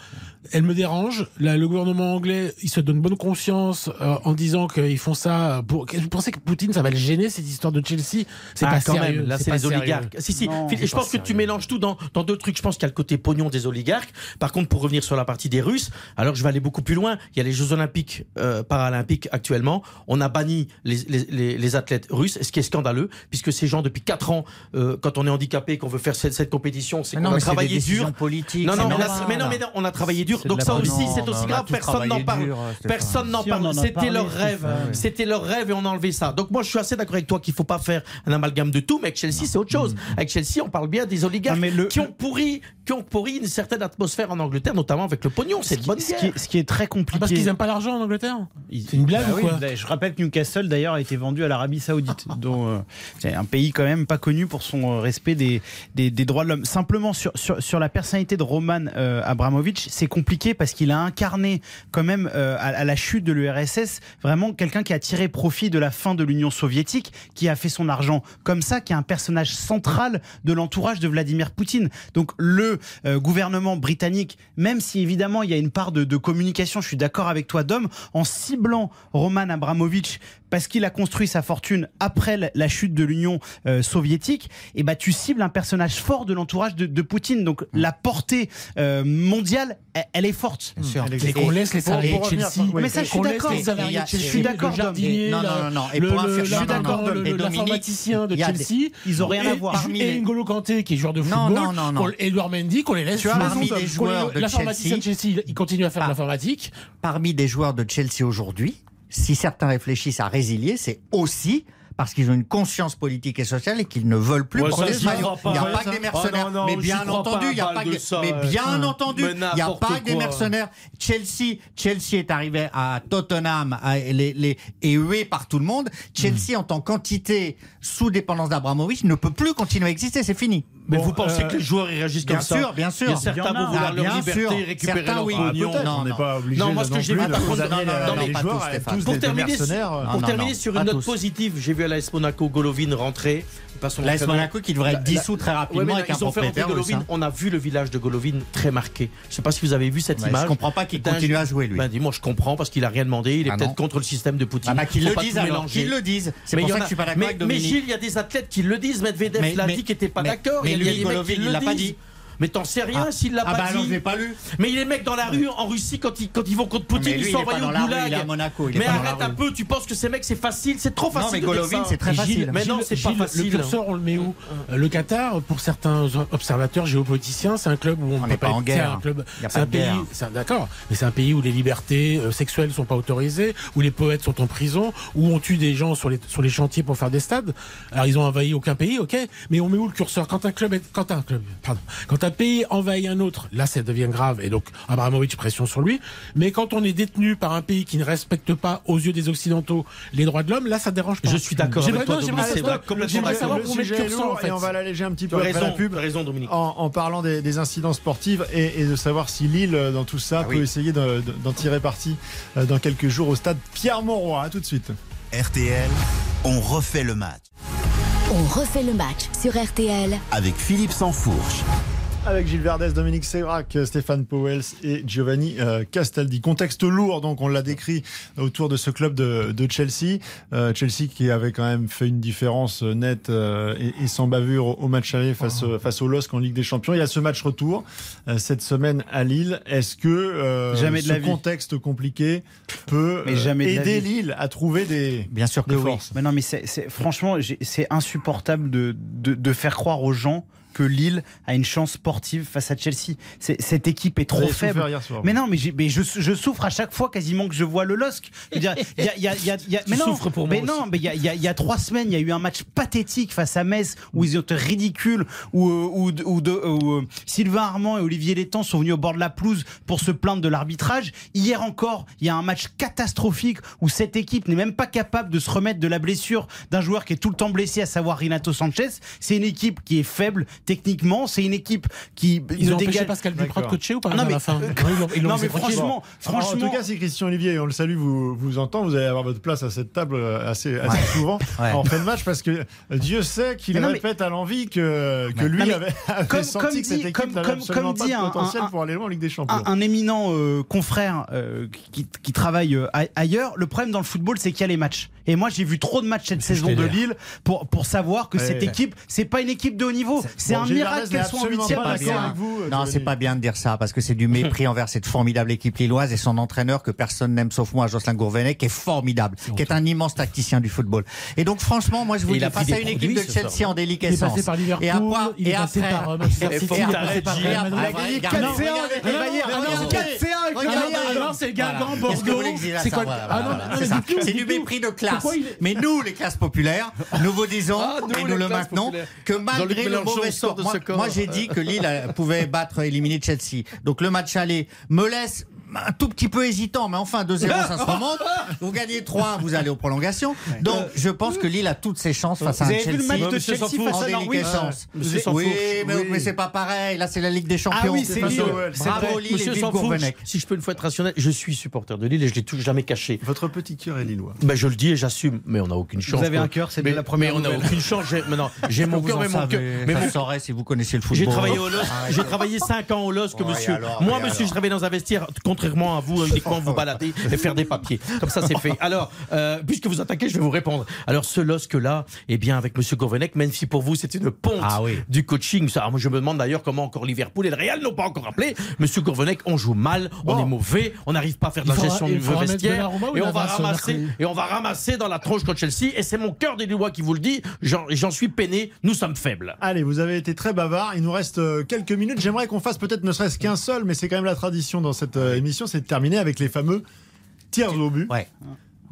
elle me dérange. Là, le gouvernement anglais, il se donne bonne conscience euh, en disant qu'ils font ça pour. Vous pensez que Poutine, ça va le gêner cette histoire de Chelsea? C'est Ah, pas quand sérieux. même, là c'est pas les sérieux. Oligarques. Si, si, Non, je pense que tu mélanges tout dans, dans deux trucs. Je pense qu'il y a le côté pognon des oligarques. Par contre, pour revenir sur la partie des Russes, alors je vais aller beaucoup plus loin. Il y a les Jeux Olympiques, euh, Paralympiques actuellement. On a banni les, les, les, les athlètes russes, ce qui est scandaleux, puisque ces gens, depuis 4 ans, euh, quand on est handicapé, qu'on veut faire cette, cette compétition, c'est qu'on a mais c'est des travaillé dur. politiques. Non, non, mais, là, normal. mais non, mais non, on a travaillé dur. Donc ça politique. aussi, c'est aussi grave. Personne n'en parle. Personne n'en parle. C'était leur rêve. C'était leur rêve et on a enlevé ça. Donc moi, je suis assez d'accord avec toi qu'il faut pas faire un amalgame de tout. Mais avec Chelsea, c'est autre chose. Avec Chelsea, on parle bien des oligarques Non, mais le- qui ont pourri, qui ont pourri une certaine atmosphère en Angleterre, notamment avec le pognon. C'est Ce de bonne qui, ce, qui ce qui est très compliqué. Parce qu'ils aiment pas l'argent en Angleterre C'est une blague Bah ou oui, quoi bah, Je rappelle que Newcastle d'ailleurs a été vendu à l'Arabie Saoudite, dont euh, c'est un pays quand même pas connu pour son euh, respect des, des, des droits de l'homme. Simplement sur, sur, sur la personnalité de Roman euh, Abramovich, c'est compliqué parce qu'il a incarné quand même euh, à, à la chute de l'URSS vraiment quelqu'un qui a tiré profit de la fin de l'Union soviétique, qui a fait son argent comme ça, qui est un personnage central de l'entourage de Vladimir Poutine. Donc le euh, gouvernement britannique, même si évidemment il y a une part de, communication, je suis d'accord avec toi Dom, en ciblant Roman Abramovich parce qu'il a construit sa fortune après la- chute de l'Union euh, soviétique, et bah tu cibles un personnage fort de l'entourage de, de Poutine. Donc la portée euh, mondiale, elle, elle est forte. sûr. Elle est- Et qu'on laisse les salariés de Chelsea. Mais ça, je suis d'accord. je suis d'accord, Non, non, non, non. Et pour Et le- Dominique, l'informaticien de Chelsea. ils ont rien à voir. Et N'Golo Kanté, qui est joueur de football. non, non, non. Edouard Mendy, qu'on les laisse. Tu as jouer. parmi les joueurs de L'informaticien de Chelsea. Chelsea, il continue à faire de Ah. l'informatique. parmi des joueurs de Chelsea aujourd'hui, si certains réfléchissent à résilier, c'est aussi parce qu'ils ont une conscience politique et sociale et qu'ils ne veulent plus Ouais, porter ce maillot. Il n'y a pas que des mercenaires. non, non, mais bien entendu, il n'y a un pas bal que de ça, mais ouais. bien entendu, Mais il n'y a pas que des mercenaires. Chelsea, Chelsea est arrivé à Tottenham à- et les, les, est hué par tout le monde. Chelsea, en tant qu'entité sous dépendance d'Abramovich, ne peut plus continuer à exister. C'est fini. Mais Bon, vous pensez euh, que les joueurs ils réagissent comme Bien ça sûr, bien sûr. Il y a certains vont vouloir Ah, leur bien liberté, sûr. récupérer Certains, leur oui. pognon. Non, on n'est non. pas obligé Non, moi, ce que j'ai vu, par contre, condamner non, non, la- non, les pas joueurs tous, à Stéphane. tous Pour des terminer, pour non, terminer non, sur une note positive, j'ai vu à l'AS Monaco Golovin rentrer. L'AS. Monaco qui devrait être dissous très Ouais, rapidement mais avec un ils ont fait. Golovin. On a vu le village de Golovin très marqué. Je sais pas si vous avez vu cette Ouais, image. je comprends pas qu'il continue à jouer, lui. Ben, dis-moi, je comprends parce qu'il a rien demandé. Il est Ah peut-être contre le système de Poutine. Ah bah qu'ils le disent alors, qu'ils le disent. C'est pour il y ça que a- je suis pas d'accord mais. Gilles, il y a des athlètes qui le disent. Medvedev l'a dit, qui n'était pas d'accord. mais lui, Golovin, il l'a pas dit. Mais t'en sais rien Ah. s'il l'a Ah pas bah dit. alors, je l'ai pas lu. Mais les mecs dans la rue en Russie quand ils, quand ils vont contre Poutine, Mais lui, ils il sont envoyés au la rue, goulag. il est à Monaco, mais arrête un rue. peu, tu penses que ces mecs c'est facile, c'est trop Non, facile. mais Golovin, ça. c'est très Gilles, facile. Mais non, c'est pas facile. Le curseur, on le met où Euh, Le Qatar, pour certains observateurs géopoliticiens, c'est un club où on, ne peut pas en guerre. C'est un, club- y a c'est un pays, d'accord, mais c'est un pays où les libertés euh, sexuelles sont pas autorisées, où les poètes sont en prison, où on tue des gens sur les sur les chantiers pour faire des stades. Alors ils ont envahi aucun pays, ok, mais on met où le curseur? Quand un club, est, quand un club, pardon, quand un pays envahit un autre, là ça devient grave et donc Abramovich pression sur lui. Mais quand on est détenu par un pays qui ne respecte pas aux yeux des occidentaux les droits de l'homme, là ça dérange pas. Je suis d'accord avec J'aimerais- toi, j'aimerais savoir- d'accord. savoir le en fait. et on va l'alléger un petit peu après raison, la pub. raison, Dominique. En, en parlant des, des incidents sportifs et, et de savoir si Lille, euh, dans tout ça, Ah peut oui. essayer de- de- d'en tirer parti euh, dans quelques jours au stade Pierre-Mauroy. À tout de suite. RTL, on refait le match On refait le match sur RTL avec Philippe Sansfourche. Avec Gilles Verdès, Dominique Sévrac, Stéphane Powels et Giovanni euh, Castaldi. Contexte lourd, donc on l'a décrit autour de ce club de, de Chelsea. Euh, Chelsea qui avait quand même fait une différence nette euh, et, et sans bavure au, au match aller face, Oh. face au LOSC en Ligue des Champions. Il y a ce match retour euh, cette semaine à Lille. Est-ce que Jamais de ce la contexte compliqué peut Mais jamais de la aider. Lille à trouver des, Bien sûr que des oui. forces? Mais non, mais c'est, c'est- franchement, c'est insupportable de, de, de faire croire aux gens que Lille a une chance sportive face à Chelsea. Cette équipe est trop faible. soir. Mais non, mais, je, je souffre à chaque fois quasiment que je vois le LOSC. Mais non, pour moi mais non, mais il y a, y y trois semaines, il y a eu un match pathétique face à Metz où ils ont été ridicules, où, euh, où, de- où de- où, euh, Sylvain Armand et Olivier Létang sont venus au bord de la pelouse pour se plaindre de l'arbitrage. Hier encore, il y a un match catastrophique où cette équipe n'est même pas capable de se remettre de la blessure d'un joueur qui est tout le temps blessé, à savoir Renato Sanchez. C'est une équipe qui est faible techniquement, c'est une équipe qui Ils ne ont empêché dégage- Pascal Duprat de coacher ou pas Non, à mais- la fin euh, Non, ils mais franchement, En tout cas, si Christian Olivier, on le salue, vous, vous entend, vous allez avoir votre place à cette table euh, assez, assez Ouais. souvent Ouais. en fin de match parce que Dieu sait qu'il mais- répète à l'envie que, que lui avait, avait comme- senti comme que cette dit- équipe comme- n'avait comme- absolument comme pas dit de potentiel un- pour aller loin en Ligue des Champions. un, un éminent euh, confrère euh, qui, qui travaille euh, a- ailleurs, le problème dans le football, c'est qu'il y a les matchs. Et moi, j'ai vu trop de matchs cette saison de. Lille pour, pour savoir que Ouais. cette équipe, c'est pas une équipe de haut niveau. C'est un miracle qu'elle soit en huitième. avec euh, Non, c'est pas bien de dire ça parce que c'est du mépris envers cette formidable équipe lilloise et son entraîneur que personne n'aime sauf moi, Jocelyn Gourvenet, qui est formidable, qui est un immense tacticien du football. Et donc franchement, moi je vous dis, face à une équipe de Chelsea soir, en Il est déliquescence. passé par Liverpool, et après, il est et passé par Manchester Et City, il est que passé t'arrêtes, par Gilles. Real Et Madrid. après, Regardez, regardez, non, regardez, non, regardez, non, regardez, non, regardez. Ah non, Regardez. ah non, c'est Guingamp, Bordeaux. C'est quoi Ah c'est du mépris de classe. Mais nous, les classes populaires, nous vous disons Ah, nous, et les nous le maintenons que malgré le mauvais sort score, de moi, ce corps. moi, j'ai dit que Lille euh, pouvait battre, éliminer Chelsea. Donc le match aller me laisse un tout petit peu hésitant, mais enfin 2-0 ça se remonte. Vous gagnez 3, vous allez aux prolongations. Donc je pense que Lille a toutes ses chances face à Vous un avez vu le Chelsea match de Chelsea face à Norwich. Monsieur Oui, mais, Oui. mais c'est pas pareil. Là, c'est la Ligue des Champions. Ah oui, c'est Lille. C'est Bravo vrai. Lille et Monsieur Gourvenec. si je peux une fois être rationnel, je suis supporter de Lille et je l'ai toujours jamais caché. Votre petit cœur est lillois. Ben, je le dis et j'assume, mais on n'a aucune chance. Vous avez un cœur, c'est la première Mais on n'a aucune chance. J'ai, mon Vous cœur, mais mon cœur. Mais se saurait si vous connaissiez le football. J'ai travaillé au LOSC, j'ai travaillé 5 ans au LOSC, Ouais, monsieur. Moi, monsieur, je travaillais dans un vestiaire, contrairement à vous, uniquement vous balader et faire des papiers. Comme ça, c'est fait. Alors, euh, puisque vous attaquez, je vais vous répondre. Alors, ce LOSC-là, eh bien, avec monsieur Gourvenec, même si pour vous, c'est une ponte Ah oui. du coaching, ça, moi, je me demande d'ailleurs comment encore Liverpool et le Real n'ont pas encore appelé. Monsieur Gourvenec, on joue mal, on est mauvais, on n'arrive pas à faire de la faudra- gestion du vestiaire et on va ramasser et on va ramasser dans la tronche contre Chelsea et c'est mon cœur des Lillois qui vous le dit. J'en suis peiné. Nous sommes faibles. Allez, vous avez été très bavard. Il nous reste euh, quelques minutes. J'aimerais qu'on fasse peut-être ne serait-ce qu'un seul, mais c'est quand même la tradition dans cette euh, émission, c'est de terminer avec les fameux tirs au but. Ouais.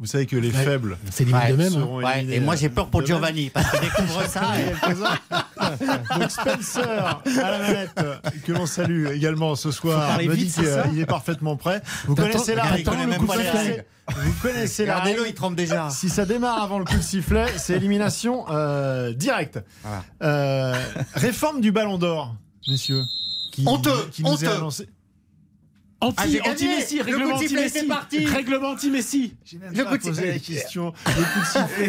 Vous savez que les faibles C'est limite Ouais, de même. hein. seront Ouais, éliminés, et moi j'ai peur pour même. Giovanni parce qu'il découvre ça. Et-. Donc Spencer à la manette, que l'on salue également ce soir, me dit qu'il est parfaitement prêt. Vous connaissez la règle. Vous même connaissez- la Regardez-le, règle. il trempe déjà. Si ça démarre avant le coup de sifflet, c'est élimination euh, directe. Voilà. Euh, réforme du Ballon d'Or, messieurs. Qui, Honteux, qui nous est honteux. annoncé. Anti, Ah, anti-Messi, Le règlement anti-Messi. c'est parti. Règlement anti-Messi. Le coup de la question. Le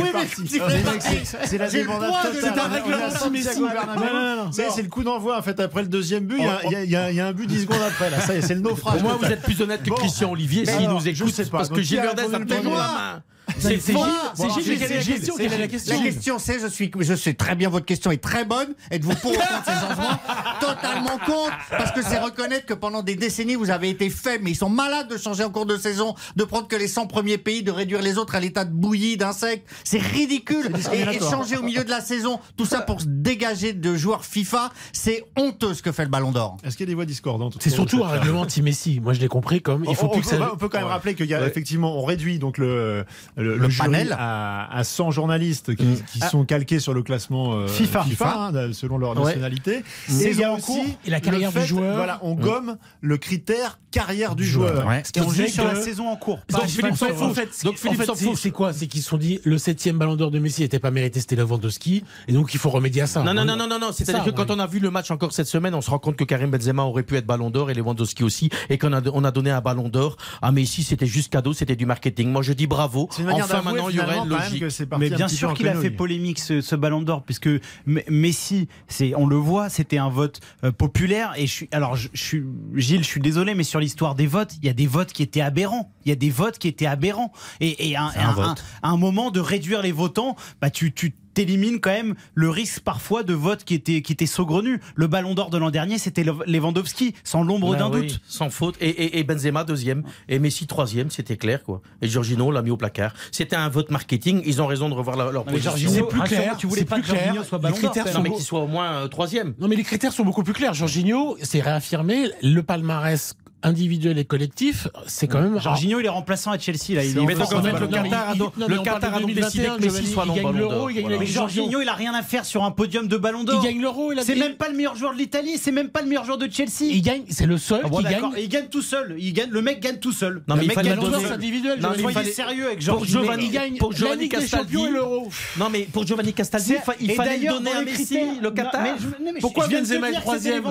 c'est- la débandade c'est un règlement y est, C'est le coup d'envoi en fait après le deuxième but. Il y a- un but 10 secondes après. Là, ça y est, c'est le naufrage. Pour moi, vous êtes plus honnête que. Christian Olivier s'il nous je écoute. sais pas. Parce que Gilles a toujours la main. C'est C'est Gilles, faux. c'est la question c'est Quelle est la question La question, c'est, je suis, je sais très bien, votre question est très bonne. Êtes-vous pour ou contre ces changements? Totalement contre, parce que c'est reconnaître que pendant des décennies, vous avez été faible, mais ils sont malades de changer en cours de saison, de prendre que les 100 premiers pays, de réduire les autres à l'état de bouillie, d'insectes. C'est ridicule. Et, changer au milieu de la saison, tout ça pour se dégager de joueurs FIFA, c'est honteux ce que fait le Ballon d'Or. Est-ce qu'il y a des voix discordantes C'est surtout un règlement anti-Messi. Moi, je l'ai compris comme. Il faut on, plus que peut, ça. on peut quand même Ouais. rappeler qu'il y a Ouais. effectivement, on réduit donc le, le, le jury panel. à, à 100 journalistes qui, Mm. qui sont calqués sur le classement euh, FIFA. hein, selon leur Ouais. nationalité. Et il y a aussi et la carrière le du joueur. Voilà, on gomme le critère carrière du Joueur. Ouais. On disait juge sur la saison en cours. Donc Philippe s'en fout. en fait, Donc Philippe s'en c'est- fout, c'est quoi? C'est qu'ils se sont dit le septième ballon d'or de Messi n'était pas mérité, c'était Lewandowski, et donc il faut remédier à ça. Non, non, non, non, non, non. C'est-à-dire que quand oui. on a vu le match encore cette semaine, on se rend compte que Karim Benzema aurait pu être ballon d'or et Lewandowski aussi, et qu'on a, on a donné un ballon d'or à Messi, c'était juste cadeau, c'était du marketing. Moi, je dis bravo. Enfin, maintenant, il y aurait logique. Mais bien sûr qu'il a fait polémique ce, ce ballon d'or, puisque Messi, c'est, on le voit, c'était un vote euh, populaire. Et je suis, alors, je, je suis, Gilles, je suis désolé, mais sur l'histoire des votes, il y a des votes qui étaient aberrants. Il y a des votes qui étaient aberrants. Et, et un, C'est un un- vote. un- à un moment de réduire les votants, bah tu, tu t'élimines quand même le risque parfois de votes qui étaient, qui étaient saugrenus. Le ballon d'or de l'an dernier, c'était Lewandowski, sans l'ombre Bah d'un oui, doute. Sans faute. Et, et- et Benzema deuxième. Et Messi troisième, c'était clair, quoi. Et Giorgino l'a mis au placard. C'était un vote marketing. Ils ont raison de revoir leur, leur Non, position. C'est plus clair, tu voulais pas plus que clair. soit Les ballon d'or. critères quand sont Non, mais qu'il soit au moins euh, troisième. Non, mais les critères sont beaucoup plus clairs. Jorginho, c'est réaffirmé, le palmarès individuel et collectif, c'est quand même. Jorginho, il est remplaçant à Chelsea, là. Il non, le il- Qatar il- non, le Qatar de a donc décidé 2021, que Messi soit le ballon d'or. la Mais. Jorginho, il a rien à faire sur un podium de Ballon d'Or. Il gagne l'euro, il a C'est même pas le meilleur joueur de l'Italie, c'est même pas le meilleur joueur de Chelsea. Il gagne, c'est le seul Ah qui gagne. Il gagne tout seul. Il gagne, le mec gagne tout seul. Non, le mais il gagne le tout seul. individuel. Non, Giovanni. mais il Soyez sérieux avec Jorginho. Giovanni, il gagne pour Giovanni Castaldi. Non, mais pour Giovanni Castaldi, il, fallait le donner à Messi, le Non, Qatar. non, Pourquoi je viens de Benzema est troisième.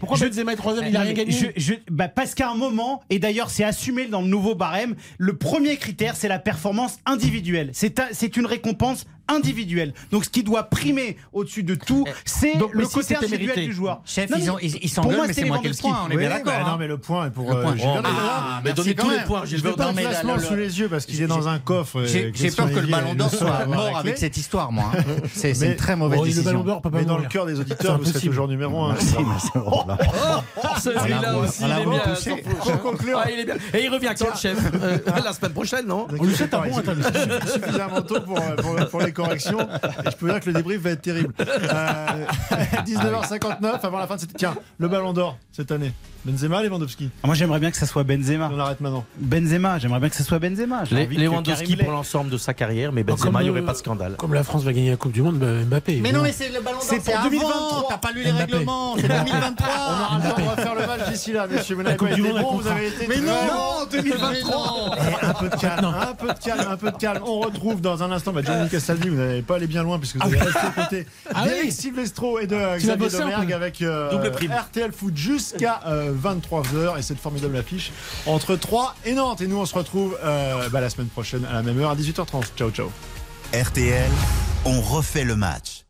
Pourquoi Je- Benzema est troisième Il a Non, rien gagné. bah, parce qu'à un moment, et d'ailleurs c'est assumé dans le nouveau barème, le premier critère c'est la performance individuelle. C'est une récompense individuelle. Donc ce qui doit primer au-dessus de tout, c'est Donc, le côté individuel du joueur. Chef, Non, ils, mais ont- ils, s'engueulent, moi, mais c'est c'est moi qui le point, on est Oui, bien bah, d'accord. non, hein. mais le point est pour Le euh, point. Gilbert Ah, Delerue. merci mais donnez tous les points, Non, le classement sous le- les yeux parce qu'il est dans un coffre. J'ai et j'ai peur que le ballon d'or soit mort avec cette histoire, moi. hein. C'est c'est une très mauvaise Oh, Le ballon décision. d'or peut pas Mais dans le cœur des C'est auditeurs, vous serez impossible. toujours numéro 1. Celui-là aussi, il est bien. Ah, il est bien. Et il revient quand, le chef Euh, La semaine prochaine, non On lui souhaite un bon Suffisamment tôt euh, pour les Et je peux dire que le débrief va être terrible. Euh, 19h59 avant la fin de cette. Tiens, le ballon d'or cette année. Benzema, Lewandowski. Ah, Moi j'aimerais bien que ça soit Benzema. On arrête maintenant. Benzema, j'aimerais bien que ça soit Benzema. J'ai Les- envie que Lewandowski Karim l'ait. pour l'ensemble de sa carrière, mais Comme, Benzema, il n'y aurait euh, pas de scandale. Comme la France va gagner la Coupe du Monde, bah, Mbappé. Mais bon. non, mais c'est le ballon d'or, C'est pour avant. 2023. T'as pas lu les Mbappé. règlements, c'est On 2023. aura le temps de refaire le match d'ici là, messieurs. Vous n'avez Coupe du Monde, vous avez été Mais non, bons. 2023. Eh, un peu de calme, un peu de calme, un peu de calme. On retrouve dans un instant bah, Gianni Castaldi. Vous n'allez pas aller bien loin puisque vous allez rester aux côtés Ah d'Eric oui. Silvestro et de Xavier Domergue avec euh. RTL Foot jusqu'à 23h et cette formidable affiche entre 3 et Nantes. Et nous, on se retrouve euh, bah, la semaine prochaine à la même heure à 18h30. Ciao, ciao. RTL, on refait le match.